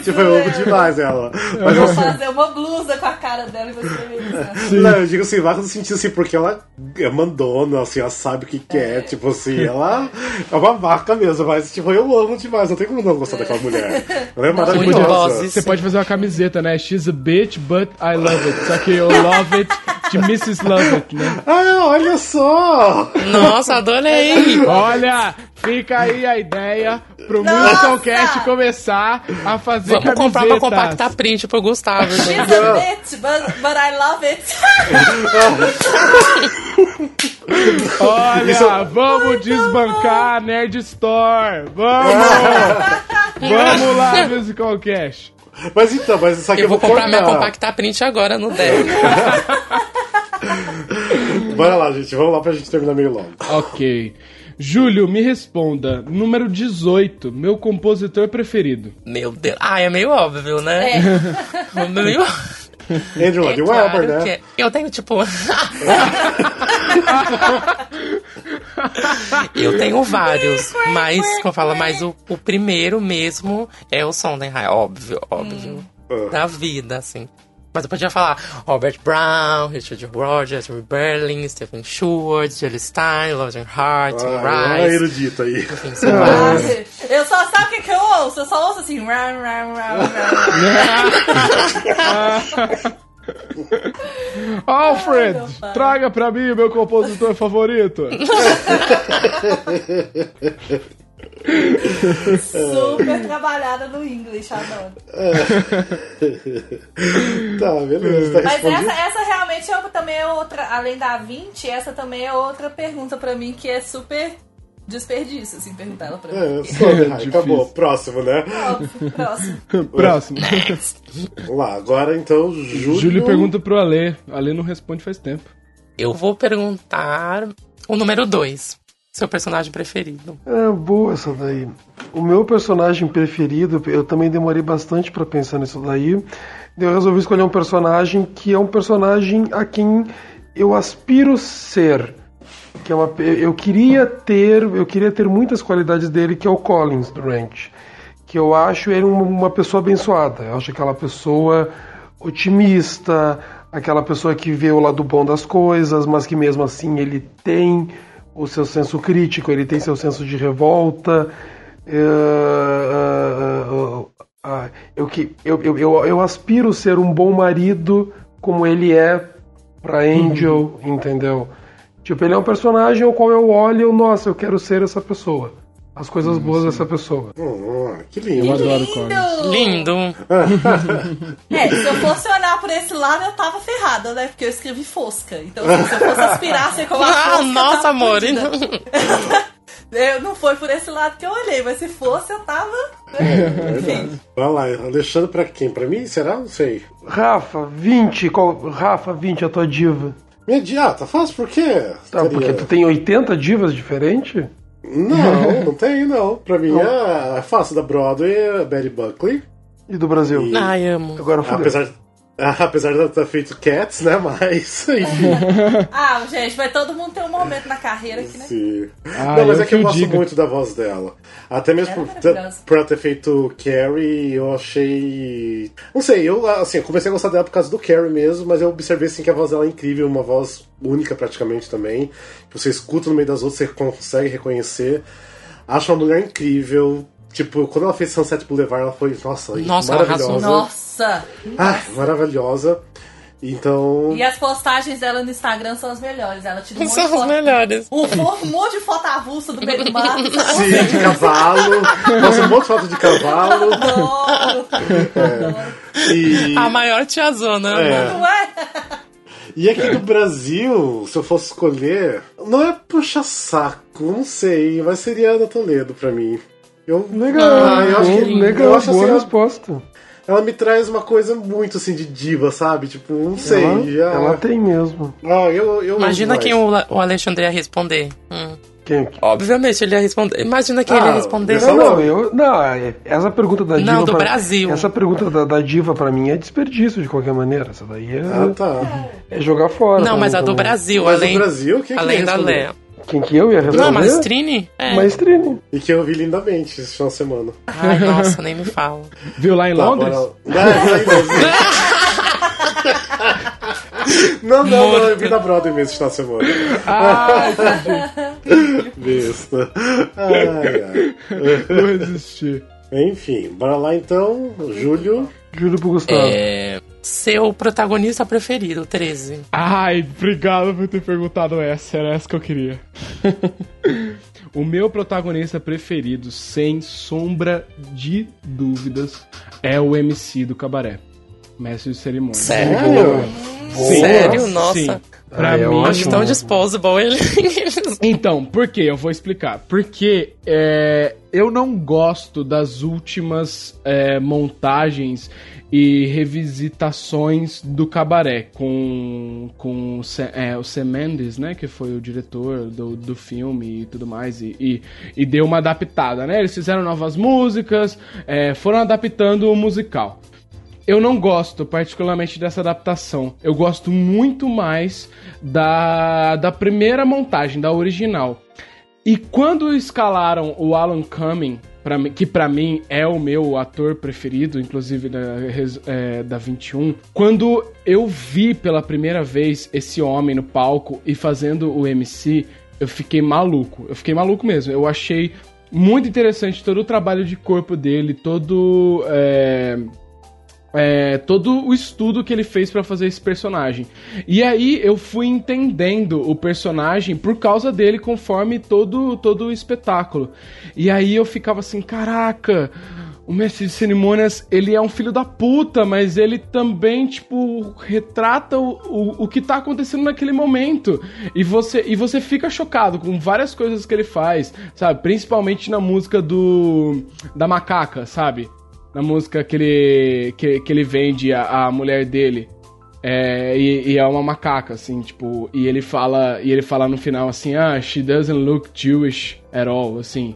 tipo, eu amo demais ela. Mas Vou assim, fazer uma blusa com a cara dela e você vai ver isso. né? não, eu digo assim, vaca no sentido assim, porque ela é mandona, assim, ela sabe o que quer, tipo assim, ela é uma vaca mesmo, mas tipo, eu amo demais, não tem como não gostar daquela mulher. Ela é maravilhosa. vozes. Você pode fazer uma camiseta, né? She's a bitch, but I love it. Só que eu love it de Mrs. Love It, né? Ah, olha só! Nossa, adorei! Olha, fica aí a ideia pro! Musicalcast começar a fazer Vamos comprar pra camisetas. compactar print pro Gustavo. She's a bitch, but, but I love it. Olha, Isso- vamos desbancar a Nerd Store. Vamos! vamos lá, Musicalcast. Mas então, mas isso aqui Eu vou comprar cortar. minha compactar print agora no deck. Bora lá, gente, vamos lá pra gente terminar meio logo. Ok. Júlio, me responda. Número 18, meu compositor preferido. Meu Deus. Ah, é meio óbvio, né? É. Meio... Andrew Lloyd É Webber, claro né? que. Eu tenho, tipo... eu tenho vários, mas, como fala, mas o, o primeiro mesmo é o Sondheim, óbvio, óbvio. Hum. Da vida, assim. Mas eu podia falar Robert Brown, Richard Rogers, Jerry Berlin, Stephen Schwartz, Jelly Stein, Logan Hart, Tim Ah, é Rice. erudito aí. Enfim, são vários. Eu só sabe o que, que eu ouço? Eu só ouço assim. Ram, ram, ram, ram. Alfred, pai. traga pra mim o meu compositor favorito. Super trabalhada no inglês, adoro. Tá, beleza. Tá Mas essa, essa realmente é também é outra, além da 20, essa também é outra pergunta pra mim que é super desperdício, assim, perguntar ela pra mim. É, só, né? Difícil. Acabou. Próximo, né? Óbvio, próximo. Próximo. Vamos lá, agora então, Júlio. Júlio pergunta pro Ale. Ale não responde faz tempo. Eu vou perguntar o número 2. Seu personagem preferido. É boa essa daí. O meu personagem preferido, eu também demorei bastante pra pensar nisso daí. Eu resolvi escolher um personagem que é um personagem a quem eu aspiro ser. Que é uma, eu queria ter, eu queria ter muitas qualidades dele, que é o Collins do Ranch. Que eu acho ele uma, pessoa abençoada. Eu acho aquela pessoa otimista, aquela pessoa que vê o lado bom das coisas, mas que mesmo assim ele tem o seu senso crítico, ele tem seu senso de revolta. É, é, é, eu, que- eu, eu, eu, aspiro ser um bom marido como ele é pra Angel, entendeu? Tipo, ele é um personagem ao qual eu olho e eu, nossa, eu quero ser essa pessoa. As coisas boas dessa pessoa. Hum, que Eu lindo. adoro o Collins. Lindo. É, se eu fosse olhar por esse lado, eu tava ferrada, né? Porque eu escrevi Fosca. Então, assim, se eu fosse aspirar ser como. Ah, eu nossa, tava amor. Eu, não foi por esse lado que eu olhei, mas se fosse, eu tava. né? Enfim. Vai lá, Alexandre pra quem? Pra mim? Será? Não sei. Rafa, 20, qual, Rafa, 20, a tua diva. Ah, tá fácil, por quê? Tá, Seria- porque tu tem 80 divas diferentes? Não, não tem, não. Pra mim é, é fácil da Broadway, é Betty Buckley. E do Brasil? E- Ai, amo. Agora fudeu. Apesar, apesar de ela ter feito Cats, né? Mas, enfim. Ah, gente, vai todo mundo ter um momento na carreira aqui, né? sim. Ah, não, mas é que eu gosto diga. muito da voz dela. Até mesmo é por, por ela ter feito Carrie, eu achei. Não sei, eu assim, eu comecei a gostar dela por causa do Carrie mesmo, mas eu observei assim, que a voz dela é incrível, uma voz única praticamente também. Que você escuta no meio das outras, você consegue reconhecer. Acho uma mulher incrível. Tipo, quando ela fez Sunset Boulevard, ela foi, nossa, Nossa, maravilhosa. Nossa! Ah, maravilhosa. Então. E as postagens dela no Instagram são as melhores. Ela tira um monte de São as foto. melhores. Um, um monte de foto avulsa do meio do mato. Sim, de cavalo. Nossa, um monte de foto de cavalo. Adoro. E, A maior tiazona. É. Não é? e aqui no Brasil, se eu fosse escolher, não é puxa saco, não sei, mas seria a Ana Toledo pra mim. Eu, Legal, Ah, eu acho que- legal, eu acho boa assim, resposta. Ela me traz uma coisa muito assim de diva, sabe? Tipo, não sei. ela, já... ela tem mesmo. Ah, eu, eu Imagina quem o, o Alexandre ia responder. Hum. Quem? Obviamente ele ia responder. Imagina quem Ah, ele ia responder. essa Não, não. eu, não, é- essa pergunta da diva. Não, do pra- Brasil. Essa pergunta da, da diva pra mim é desperdício de qualquer maneira. Essa daí é, Ah, tá. é jogar fora. Não, mas mim a do também. Brasil, Mas além, do Brasil, quem que além ia da responder? Quem que eu ia responder? Não, mas Trini? É. Maestrine. E que eu vi lindamente esse final de semana. Ai, nossa, nem me fala. Viu lá em Tá, Londres? bora- Não, é. Não, não, não, eu vi na Broadway mesmo esse final de semana. Ah, Besta. Ai, ai. não resisti. Enfim, bora lá então, Júlio. Juro pro Gustavo. É, seu protagonista preferido, 13. Ai, obrigado por ter perguntado essa. Era essa que eu queria. o meu protagonista preferido, sem sombra de dúvidas, é o MC do Cabaré. Mestre de cerimônia. Sério? Sim. Sério? Nossa. Sim. Pra Ah, é mim, Acho tão disposable ele. Então, por quê? Eu vou explicar. Porque é, eu não gosto das últimas é, montagens e revisitações do cabaré com, com é, o Sam Mendes, né? Que foi o diretor do, do filme e tudo mais. E, e, e deu uma adaptada, né? Eles fizeram novas músicas, é, foram adaptando o musical. Eu não gosto particularmente dessa adaptação. Eu gosto muito mais da, da primeira montagem, da original. E quando escalaram o Alan Cumming, pra que pra mim é o meu ator preferido, inclusive da, é, da 21, quando eu vi pela primeira vez esse homem no palco e fazendo o MC, eu fiquei maluco. Eu fiquei maluco mesmo. Eu achei muito interessante todo o trabalho de corpo dele, todo. é, é, todo o estudo que ele fez pra fazer esse personagem. E aí eu fui entendendo o personagem por causa dele conforme todo, todo o espetáculo. E aí eu ficava assim, caraca, o mestre de cerimônias, ele é um filho da puta, mas ele também, tipo, retrata o, o, o que tá acontecendo naquele momento. E você, e você fica chocado com várias coisas que ele faz, sabe? Principalmente na música do. da macaca, sabe? Na música que ele, que, que ele vende a, a mulher dele. É, e, e é uma macaca, assim, tipo, e ele fala, e ele fala no final assim, ah, she doesn't look Jewish at all, assim.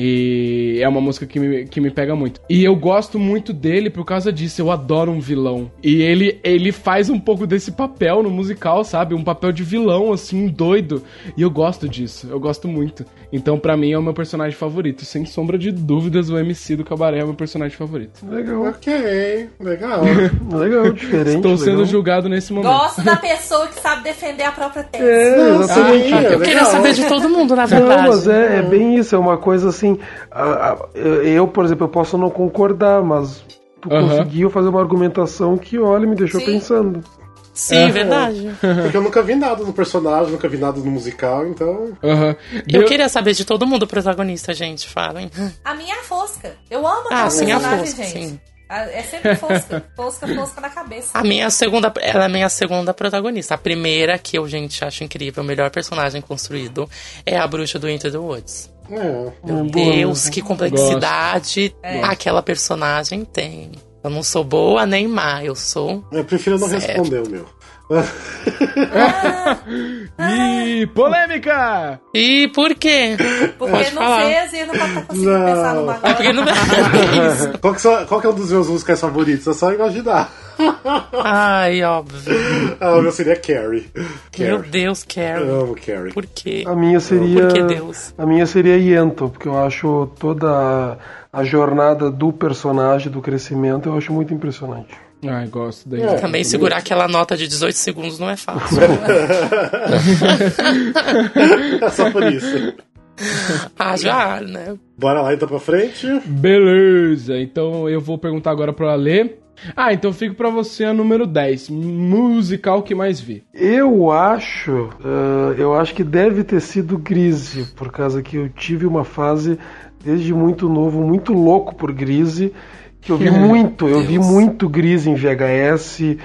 E é uma música que me, que me pega muito. E eu gosto muito dele por causa disso. Eu adoro um vilão. E ele, ele faz um pouco desse papel no musical, sabe? Um papel de vilão, assim, doido. E eu gosto disso. Eu gosto muito. Então, pra mim, é o meu personagem favorito. Sem sombra de dúvidas, o MC do Cabaré é o meu personagem favorito. Legal. Ok, legal. Legal, diferente. Estou sendo legal. julgado nesse momento. Gosto da pessoa que sabe defender a própria tese. É, Não, exatamente. sim, é Eu queria saber de todo mundo, na Não, verdade. mas é, é bem isso, é uma coisa assim. A- a- eu, por exemplo, eu posso não concordar, mas tu Aham. conseguiu fazer uma argumentação que, olha, me deixou Sim. pensando. Sim, verdade. Porque eu nunca vi nada no personagem, nunca vi nada no musical, então. Aham. Eu Deu- queria saber de todo mundo protagonista, gente. Falem. A minha é a Fosca. Eu amo Ah, aquela sim, a personagem, Fosca, gente. sim. A- É sempre Fosca. Fosca, Fosca na cabeça. A minha segunda, ela é a minha segunda protagonista. A primeira, que eu, gente, acho incrível, o melhor personagem construído, é a bruxa do Into the Woods. É. Meu boa Deus, que complexidade aquela personagem tem. Eu não sou boa nem má, eu sou. Eu prefiro não Certo. responder o meu. Ih, polêmica! E por quê? Porque Pode não falar. fez e não estar conseguindo Não. pensar numa É agora. porque não é. Qual que, qual que é um dos meus musicais favoritos? É só imaginar. Ai, óbvio. Ah, o meu seria Carrie. Meu Carrie. Deus, Carrie. Eu amo Carrie. Por quê? A minha seria. Por que Deus? A minha seria Yento, porque eu acho toda a jornada do personagem, do crescimento, eu acho muito impressionante. Ai, gosto daí. É. Também segurar aquela nota de 18 segundos não é fácil. É só por isso. ah, já, né? Bora lá então pra frente. Beleza, então eu vou perguntar agora pro Alê. Ah, então fico pra você a número 10. Musical que mais vi. Eu acho, ah, eu acho que deve ter sido Grise, por causa que eu tive uma fase desde muito novo, muito louco por Grise, que eu vi muito, eu vi muito Grise em VHS.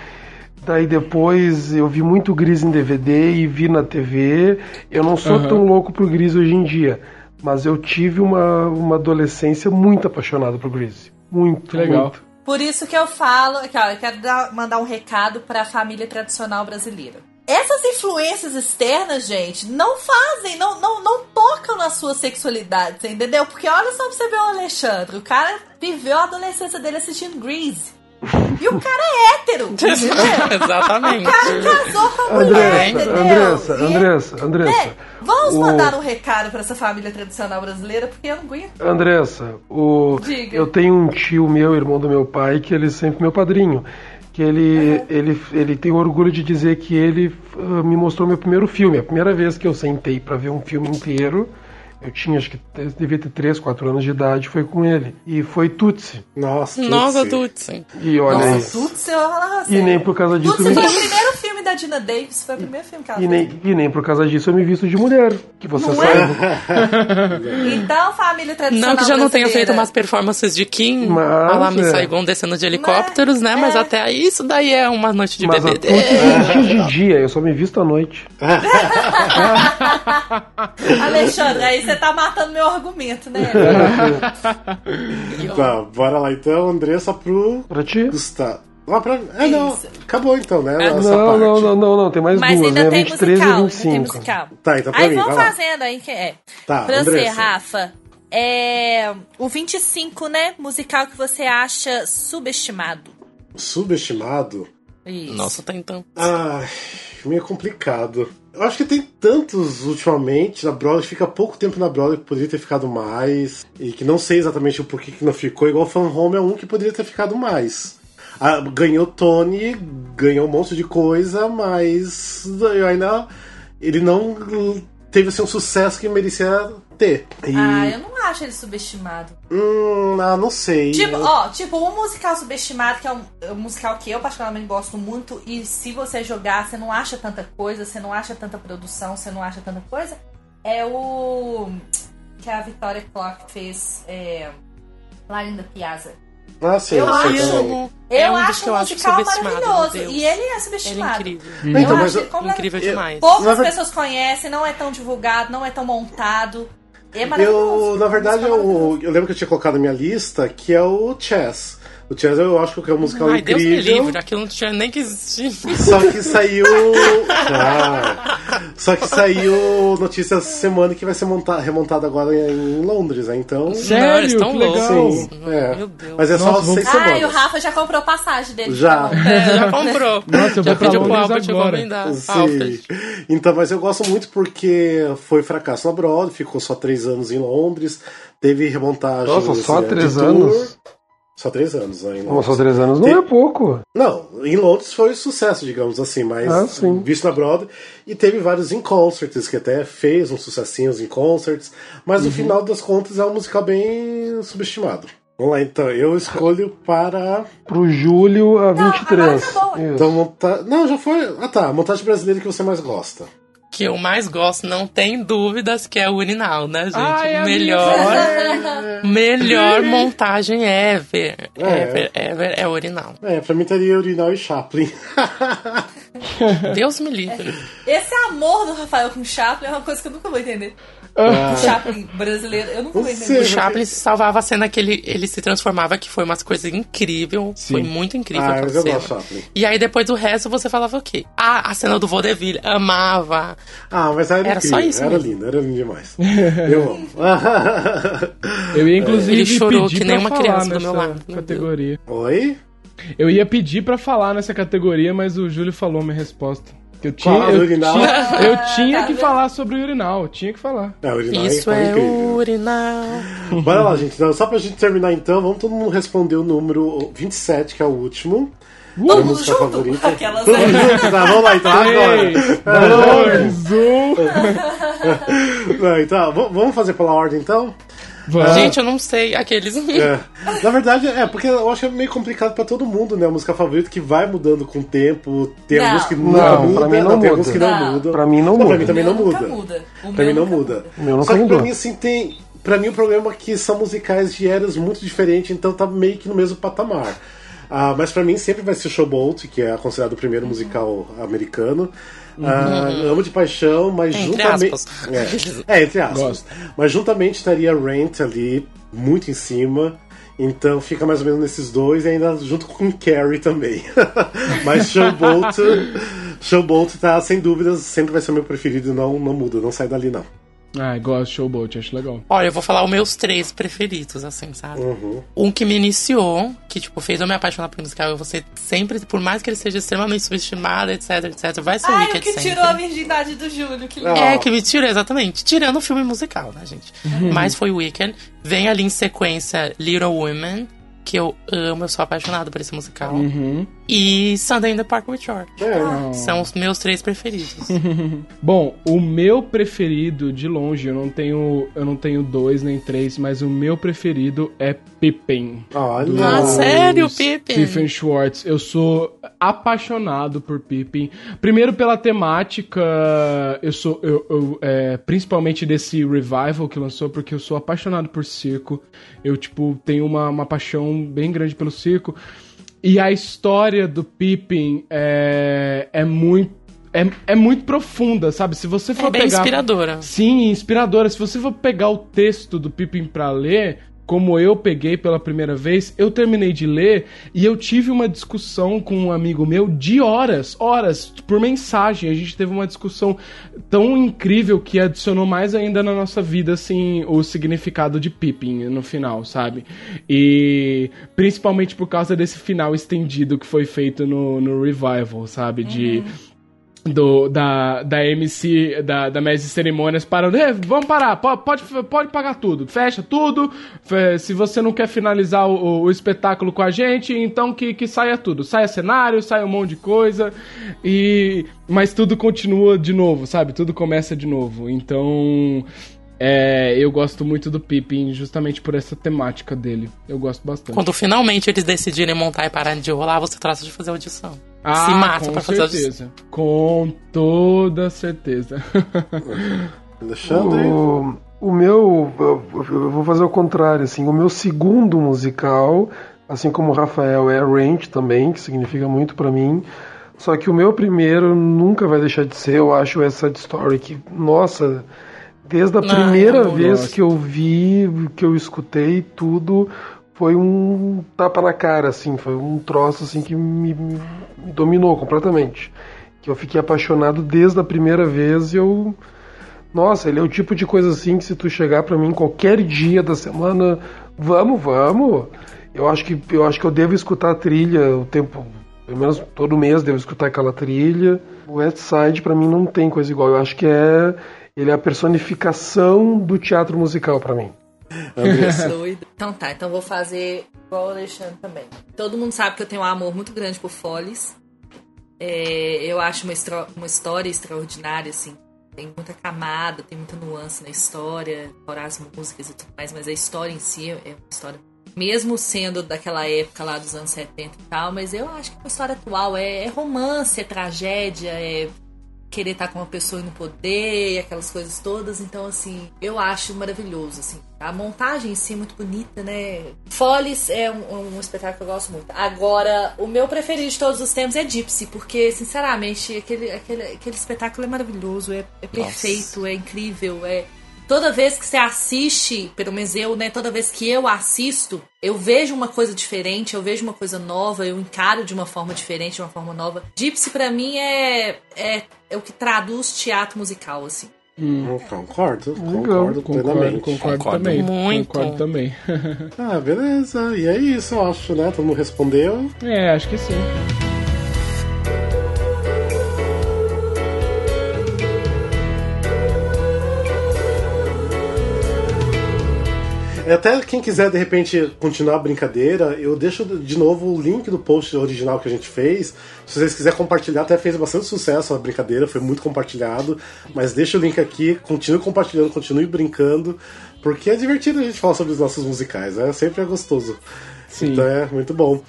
Daí depois eu vi muito Grise em DVD e vi na TV. Eu não sou Aham. tão louco por Grise hoje em dia, mas eu tive uma, uma adolescência muito apaixonada por Grise. Muito, Que legal. muito. Por isso que eu falo, aqui, ó, eu quero dar- mandar um recado pra família tradicional brasileira. Essas influências externas, gente, não fazem, não, não, não tocam na sua sexualidade, você entendeu? Porque olha só pra você ver o Alexandre, o cara viveu a adolescência dele assistindo Grease. E o cara é hétero? Exatamente. O cara casou com a mulher, Andressa, entendeu? Andressa, E- Andressa, Andressa. É, vamos O- mandar um recado pra essa família tradicional brasileira, porque eu não aguento. Andressa, o, Diga. eu tenho um tio meu, irmão do meu pai, que ele é sempre meu padrinho. Que ele, ele, ele tem orgulho de dizer que ele ah, me mostrou meu primeiro filme. A primeira vez que eu sentei para ver um filme inteiro, eu tinha, acho que devia ter 3, 4 anos de idade, foi com ele. E foi Tutsi. Nossa, Nossa, Tutsi. Tutsi. E olha. Nossa, Tutsi, eu assim. E nem por causa disso. Tutsi eu foi me- o primeiro filme da Dina Davis, foi o primeiro filme que ela E fez. nem, e nem por causa disso eu me visto de mulher. Que você Não sabe. Então, família tradicional Não que já não tenha feito umas performances de Kim, Mas, a lá Miss é. Saigon descendo de helicópteros, né? Mas É. até aí, isso daí é uma noite de Mas a BBD. Tutsi existe de dia, eu só me visto à noite. Alexandre, aí você tá matando meu argumento, né? Tá, bora lá então, Andressa pro Pra ti? Gustavo. Ah, pra... É, não. Isso. Acabou então, né? É, Essa Não, parte. não, não, não, não, tem mais Mas duas, ainda né? tem 23 musical, e ainda tem 25. musical. Tá, então pra Aí mim, vamos vai lá. fazendo aí que é. Tá, pra você, Andressa. Rafa, é o 25, né? Musical que você acha subestimado. Subestimado? Isso. Nossa, tá então. Ai, meio complicado. Eu acho que tem tantos ultimamente na Broadway, fica pouco tempo na Broadway que poderia ter ficado mais. E que não sei exatamente o porquê que não ficou. Igual Fan Home é um que poderia ter ficado mais. Ah, ganhou Tony, ganhou um monte de coisa, mas eu ainda. Ele não teve assim, um sucesso que merecia ter. E, Ah, eu não acho ele subestimado. hum, ah, não sei. Tipo, ó, tipo, um musical subestimado, que é um, é um musical que eu particularmente gosto muito, e se você jogar, você não acha tanta coisa, você não acha tanta produção, você não acha tanta coisa, é o. que a Victoria Clark fez é, lá em The Piazza. Ah, sim, eu acho- também. Eu, É um acho que eu um acho subestimado, maravilhoso. E ele é Ele é subestimado. incrível. Então, eu mas acho completamente- Incrível eu- demais. Poucas Na ver- pessoas conhecem, não é tão divulgado, não é tão montado. É maravilhoso. Eu, na verdade, É eu, eu lembro que eu tinha colocado na minha lista que é o Chess. O Chess eu acho que é um musical Ai, Deus me incrível. livre, aquilo não tinha nem que existir. Só que saiu. Ah, só que saiu notícia essa semana que vai ser monta- remontado agora em Londres, né? Então. Sério? Não, eles tão Que legal. Sim, é. Meu Deus. Mas é só Nossa, vamos- seis Ah, semanas. e o Rafa já comprou passagem dele. Já. É, já comprou. Nossa, eu já pediu pro Londres Albert agora. encomendar. Sim. Então, mas eu gosto muito porque foi fracasso na Broadway, ficou só três anos em Londres, teve remontagem. Nossa, só né, três de tour. Só três anos em Nossa, Londres. três anos não Tem- é pouco. Não, em Londres foi sucesso, digamos assim, mas Ah, sim. visto na Broadway. E teve vários in concerts, que até fez uns sucessinhos em concerts, mas Uhum. no final das contas é um musical bem subestimado. Vamos lá, então, eu escolho para. Pro Júlio a Não, 23. agora acabou. Isso. Então, monta... Não, já foi. Ah tá, a montagem brasileira que você mais gosta. Que eu mais gosto, não tem dúvidas, que é o Urinal, né, gente? Ai, melhor, melhor montagem ever. É. Ever, ever é o Urinal. É, pra mim teria Urinal e Chaplin. Deus me livre. Esse amor do Rafael com Chaplin é uma coisa que eu nunca vou entender. Ah. O Chaplin brasileiro, eu vou Não entender. sei. O Chaplin se salvava a cena que ele, ele se transformava, que foi umas coisas incrível. Sim. Foi muito incrível Ah, aquela mas eu cena. Chaplin. E aí depois do resto você falava o quê? Ah, a cena do Vaudeville, amava. Ah, mas era, Era incrível, só isso Era mesmo. lindo, era lindo demais. eu amo. Eu ia inclusive Ele chorou pedir que nem uma falar criança do nessa meu lado. Meu categoria. Oi? Eu ia pedir pra falar nessa categoria, mas o Júlio falou minha resposta. Que eu tinha, Qual? eu, Urinal? tinha, eu tinha tá que falar sobre o urinal, eu tinha que falar. É, o Urinal Isso é incrível. urinal. Bora lá, gente. Então, só pra gente terminar então, vamos todo mundo responder o número 27, que é o último. Todo Minha mundo junto? favorita. Aquelas Todo mundo? Tá, vamos lá então, agora. Dois, um. Não, então, vamos fazer pela ordem então? Vamos. Gente, eu não sei. Aqueles. É. Na verdade, é, porque eu acho que é meio complicado pra todo mundo, né? A música favorita que vai mudando com o tempo. Tem Não. alguns que Não, pra muda, mim não tem muda. alguns que não, Não. mudam. Pra mim não Pra muda. mim também não muda. Pra mim não muda. O meu nunca Só que pra mim, assim, tem. Pra mim o problema é que são musicais de eras muito diferentes, então tá meio que no mesmo patamar. Ah, mas pra mim sempre vai ser Showboat, que é considerado o primeiro musical americano. Ah, amo de paixão, mas Entre juntamente. aspas. É, é, entre aspas. Gosto. Mas juntamente estaria Rent ali, muito em cima. Então fica mais ou menos nesses dois, e ainda junto com Carrie também. mas Showboat, Showboat tá sem dúvidas, sempre vai ser o meu preferido, não, não muda, não sai dali não. Ah, gosto de Showboat, acho legal. Olha, eu vou falar os meus três preferidos, assim, sabe? Uhum. Um que me iniciou, que, tipo, fez eu me apaixonar por musical. Eu vou ser sempre, por mais que ele seja extremamente subestimado, etc, etc, vai ser o Ai, o Wicked que sempre. tirou a virgindade do Júlio, que lindo. É, que me tirou, exatamente. Tirando o filme musical, né, gente? Mas foi Wicked. Vem ali em sequência Little Women, que eu amo, eu sou apaixonado por esse musical. Uhum. E Sunday in the Park with George. É. São os meus três preferidos. Bom, o meu preferido, de longe, eu não tenho, eu não tenho dois nem três, mas o meu preferido é Pippin. Olha. Ah, sério, Pippin? Stephen Schwartz. Eu sou apaixonado por Pippin. Primeiro pela temática, eu sou eu, eu, é, principalmente desse revival que lançou, porque eu sou apaixonado por circo. Eu tipo tenho uma, uma paixão bem grande pelo circo. E a história do Pippin é, é muito é, é muito profunda, sabe? Se você for É bem pegar inspiradora. Sim, inspiradora. Se você for pegar o texto do Pippin pra ler, como eu peguei pela primeira vez, eu terminei de ler e eu tive uma discussão com um amigo meu de horas, horas, por mensagem. A gente teve uma discussão tão incrível que adicionou mais ainda na nossa vida, assim, o significado de Pippin no final, sabe? E principalmente por causa desse final estendido que foi feito no, no Revival, sabe? De do, da, da MC, da, da Mestre de Cerimônias, parando, "Ei, vamos parar, po- pode, pode pagar tudo, fecha tudo, se você não quer finalizar o, o espetáculo com a gente, então que, que saia tudo, saia cenário, saia um monte de coisa, e mas tudo continua de novo, sabe, tudo começa de novo, então... é, eu gosto muito do Pippin justamente por essa temática dele. Eu gosto bastante. Quando finalmente eles decidirem montar e pararem de rolar, você trata de fazer audição. Ah, Se mata com pra fazer audição. certeza. Com toda certeza. Alexandre? O, o meu, eu eu vou fazer o contrário, assim, o meu segundo musical, assim como o Rafael, é Range também, que significa muito pra mim. Só que o meu primeiro nunca vai deixar de ser, eu acho, essa Story, que, nossa, desde a Não, primeira eu vez que eu vi, que eu escutei tudo, foi um tapa na cara, assim, foi um troço assim que me, me dominou completamente. Que eu fiquei apaixonado desde a primeira vez e eu. Nossa, ele é o tipo de coisa assim que se tu chegar pra mim qualquer dia da semana, vamos, vamos. Eu acho que eu acho que eu devo escutar a trilha o tempo, pelo menos todo mês devo escutar aquela trilha. O West Side pra mim não tem coisa igual. Eu acho que é ele é a personificação do teatro musical pra mim. Doido. Então tá, então vou fazer igual o Alexandre também. Todo mundo sabe que eu tenho um amor muito grande por Follies. É, eu acho uma, uma história extraordinária, assim. Tem muita camada, tem muita nuance na história, fora as músicas e tudo mais, mas a história em si é uma história. Mesmo sendo daquela época lá dos anos 70 e tal, mas eu acho que é uma história atual. É, é romance, é tragédia, é querer estar com uma pessoa e não poder, aquelas coisas todas. Então, assim, eu acho maravilhoso, assim. A montagem em si é muito bonita, né? Follies é um, um espetáculo que eu gosto muito. Agora, o meu preferido de todos os tempos é Gypsy, porque, sinceramente, aquele, aquele, aquele espetáculo é maravilhoso, é, é perfeito, é incrível, é... Toda vez que você assiste, pelo menos eu, né? Toda vez que eu assisto, eu vejo uma coisa diferente, eu vejo uma coisa nova, eu encaro de uma forma diferente, de uma forma nova. Gypsy, pra mim, é, é, é o que traduz teatro musical, assim. Hum, Concordo, Legal. concordo Concordo, plenamente. concordo, Concordo também. muito. Concordo também. Ah, beleza. E é isso, eu acho, né? Todo mundo respondeu. é, acho que sim. Até quem quiser, de repente, continuar a brincadeira, eu deixo de novo o link do post original que a gente fez. Se vocês quiserem compartilhar, até fez bastante sucesso a brincadeira, foi muito compartilhado. Mas deixa o link aqui, continue compartilhando, continue brincando, porque é divertido a gente falar sobre os nossos musicais, né? Sempre é gostoso. Sim. Então é muito bom.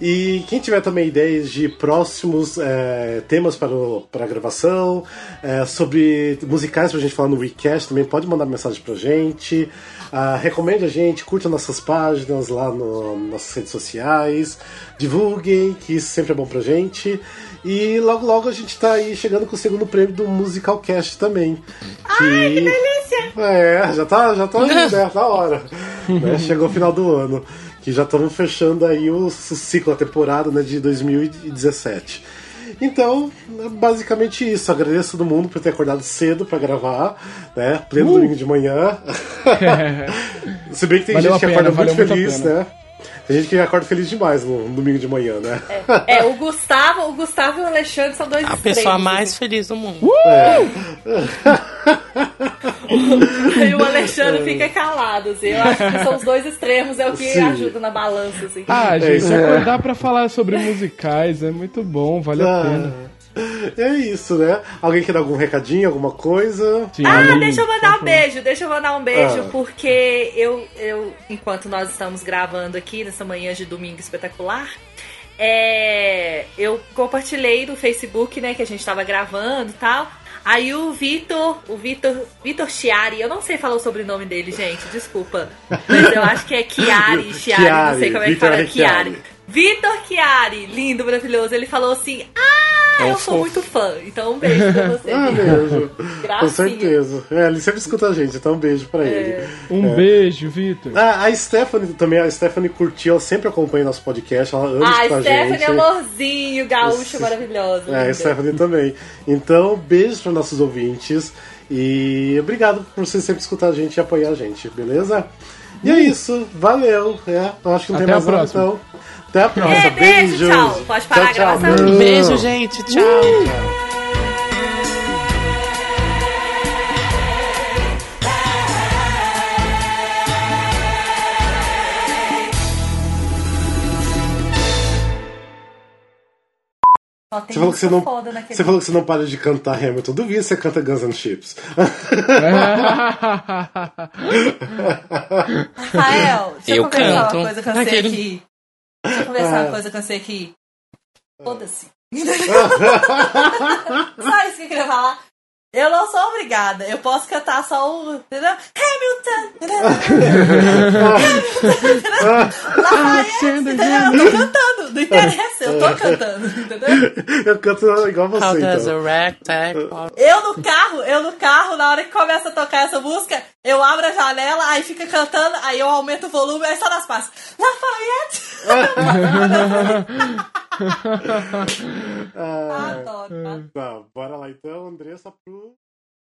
E quem tiver também ideias de próximos é, temas para, o, para a gravação, é, sobre musicais pra gente falar no WeCast, também pode mandar mensagem pra gente. Ah, recomende a gente, curta nossas páginas lá no, nas nossas redes sociais, divulguem, que isso sempre é bom pra gente. E logo logo a gente tá aí chegando com o segundo prêmio do Musicalcast também. Ai, que delícia! É, já tá, já tá né? Da hora. Né? Chegou o final do ano. Que já estamos fechando aí o, o ciclo, a temporada né, de 2017. Então, é basicamente isso. Agradeço todo mundo por ter acordado cedo pra gravar, né? Pleno domingo de manhã. Se bem que tem Valeu gente que a pena, acorda muito a feliz, né? Tem gente que acorda feliz demais no domingo de manhã, né? É, o Gustavo, o Gustavo e o Alexandre são dois A pessoa mais feliz do mundo. E o Alexandre fica calado, assim. Eu acho que são os dois extremos, é o que Sim. ajuda na balança, assim. Ah, gente, isso. acordar pra falar sobre musicais é muito bom, vale a Ah, pena. É isso, né? Alguém quer dar algum recadinho, alguma coisa? Sim, Ah, deixa eu mandar um beijo, deixa eu mandar um beijo, Ah. porque eu, eu, enquanto nós estamos gravando aqui nessa manhã de domingo espetacular, é, eu compartilhei no Facebook, né, que a gente tava gravando e tal. Aí o Vitor, o Vitor, Vitor Chiari, eu não sei falar o sobrenome dele, gente, desculpa. Mas eu acho que é Chiari, Chiari, não sei como é que fala, Chiari. Chiari. Vitor Chiari, lindo, maravilhoso, ele falou assim: Ah, eu sou muito fã. Então um beijo pra você. Ah, Vitor. beijo. Com certeza. É, ele sempre escuta a gente, então um beijo pra ele. Um beijo, Vitor. Ah, a Stephanie também, a Stephanie curtiu, ela sempre acompanha nosso podcast, ela ama Ah, escutar a Stephanie gente. amorzinho, gaúcha Isso. maravilhosa. É, a. Stephanie também. Então, beijos para nossos ouvintes e obrigado por vocês sempre escutar a gente e apoiar a gente, beleza? E é isso, valeu. É, eu acho que não tem Até a mais nada, então. Até a próxima. É, beijo, Beijos. tchau. Pode parar a gravação? Beijo, gente. Tchau. Só Você falou, que você, não, foda naquele você falou que você não para de cantar Hamilton. Duvido que você canta Guns N' Chips. Rafael, deixa eu, Eu conversar canto. uma coisa com você Naquele- aqui. Deixa eu conversar Ah. uma coisa com você aqui. Foda-se. só isso que eu queria falar. Eu não sou obrigada. Eu posso cantar só o. Entendeu? Hamilton! Entendeu? Lafayette! Entendeu? Eu tô cantando. Não interessa, eu tô cantando. Entendeu? Eu canto igual você, How does então. a ragtag Eu no carro, eu no carro, na hora que começa a tocar essa música, eu abro a janela, aí fica cantando, aí eu aumento o volume, aí só nas passas. Lafayette! Ah, Adoro. adoro. tá, bora lá então, Andressa, pro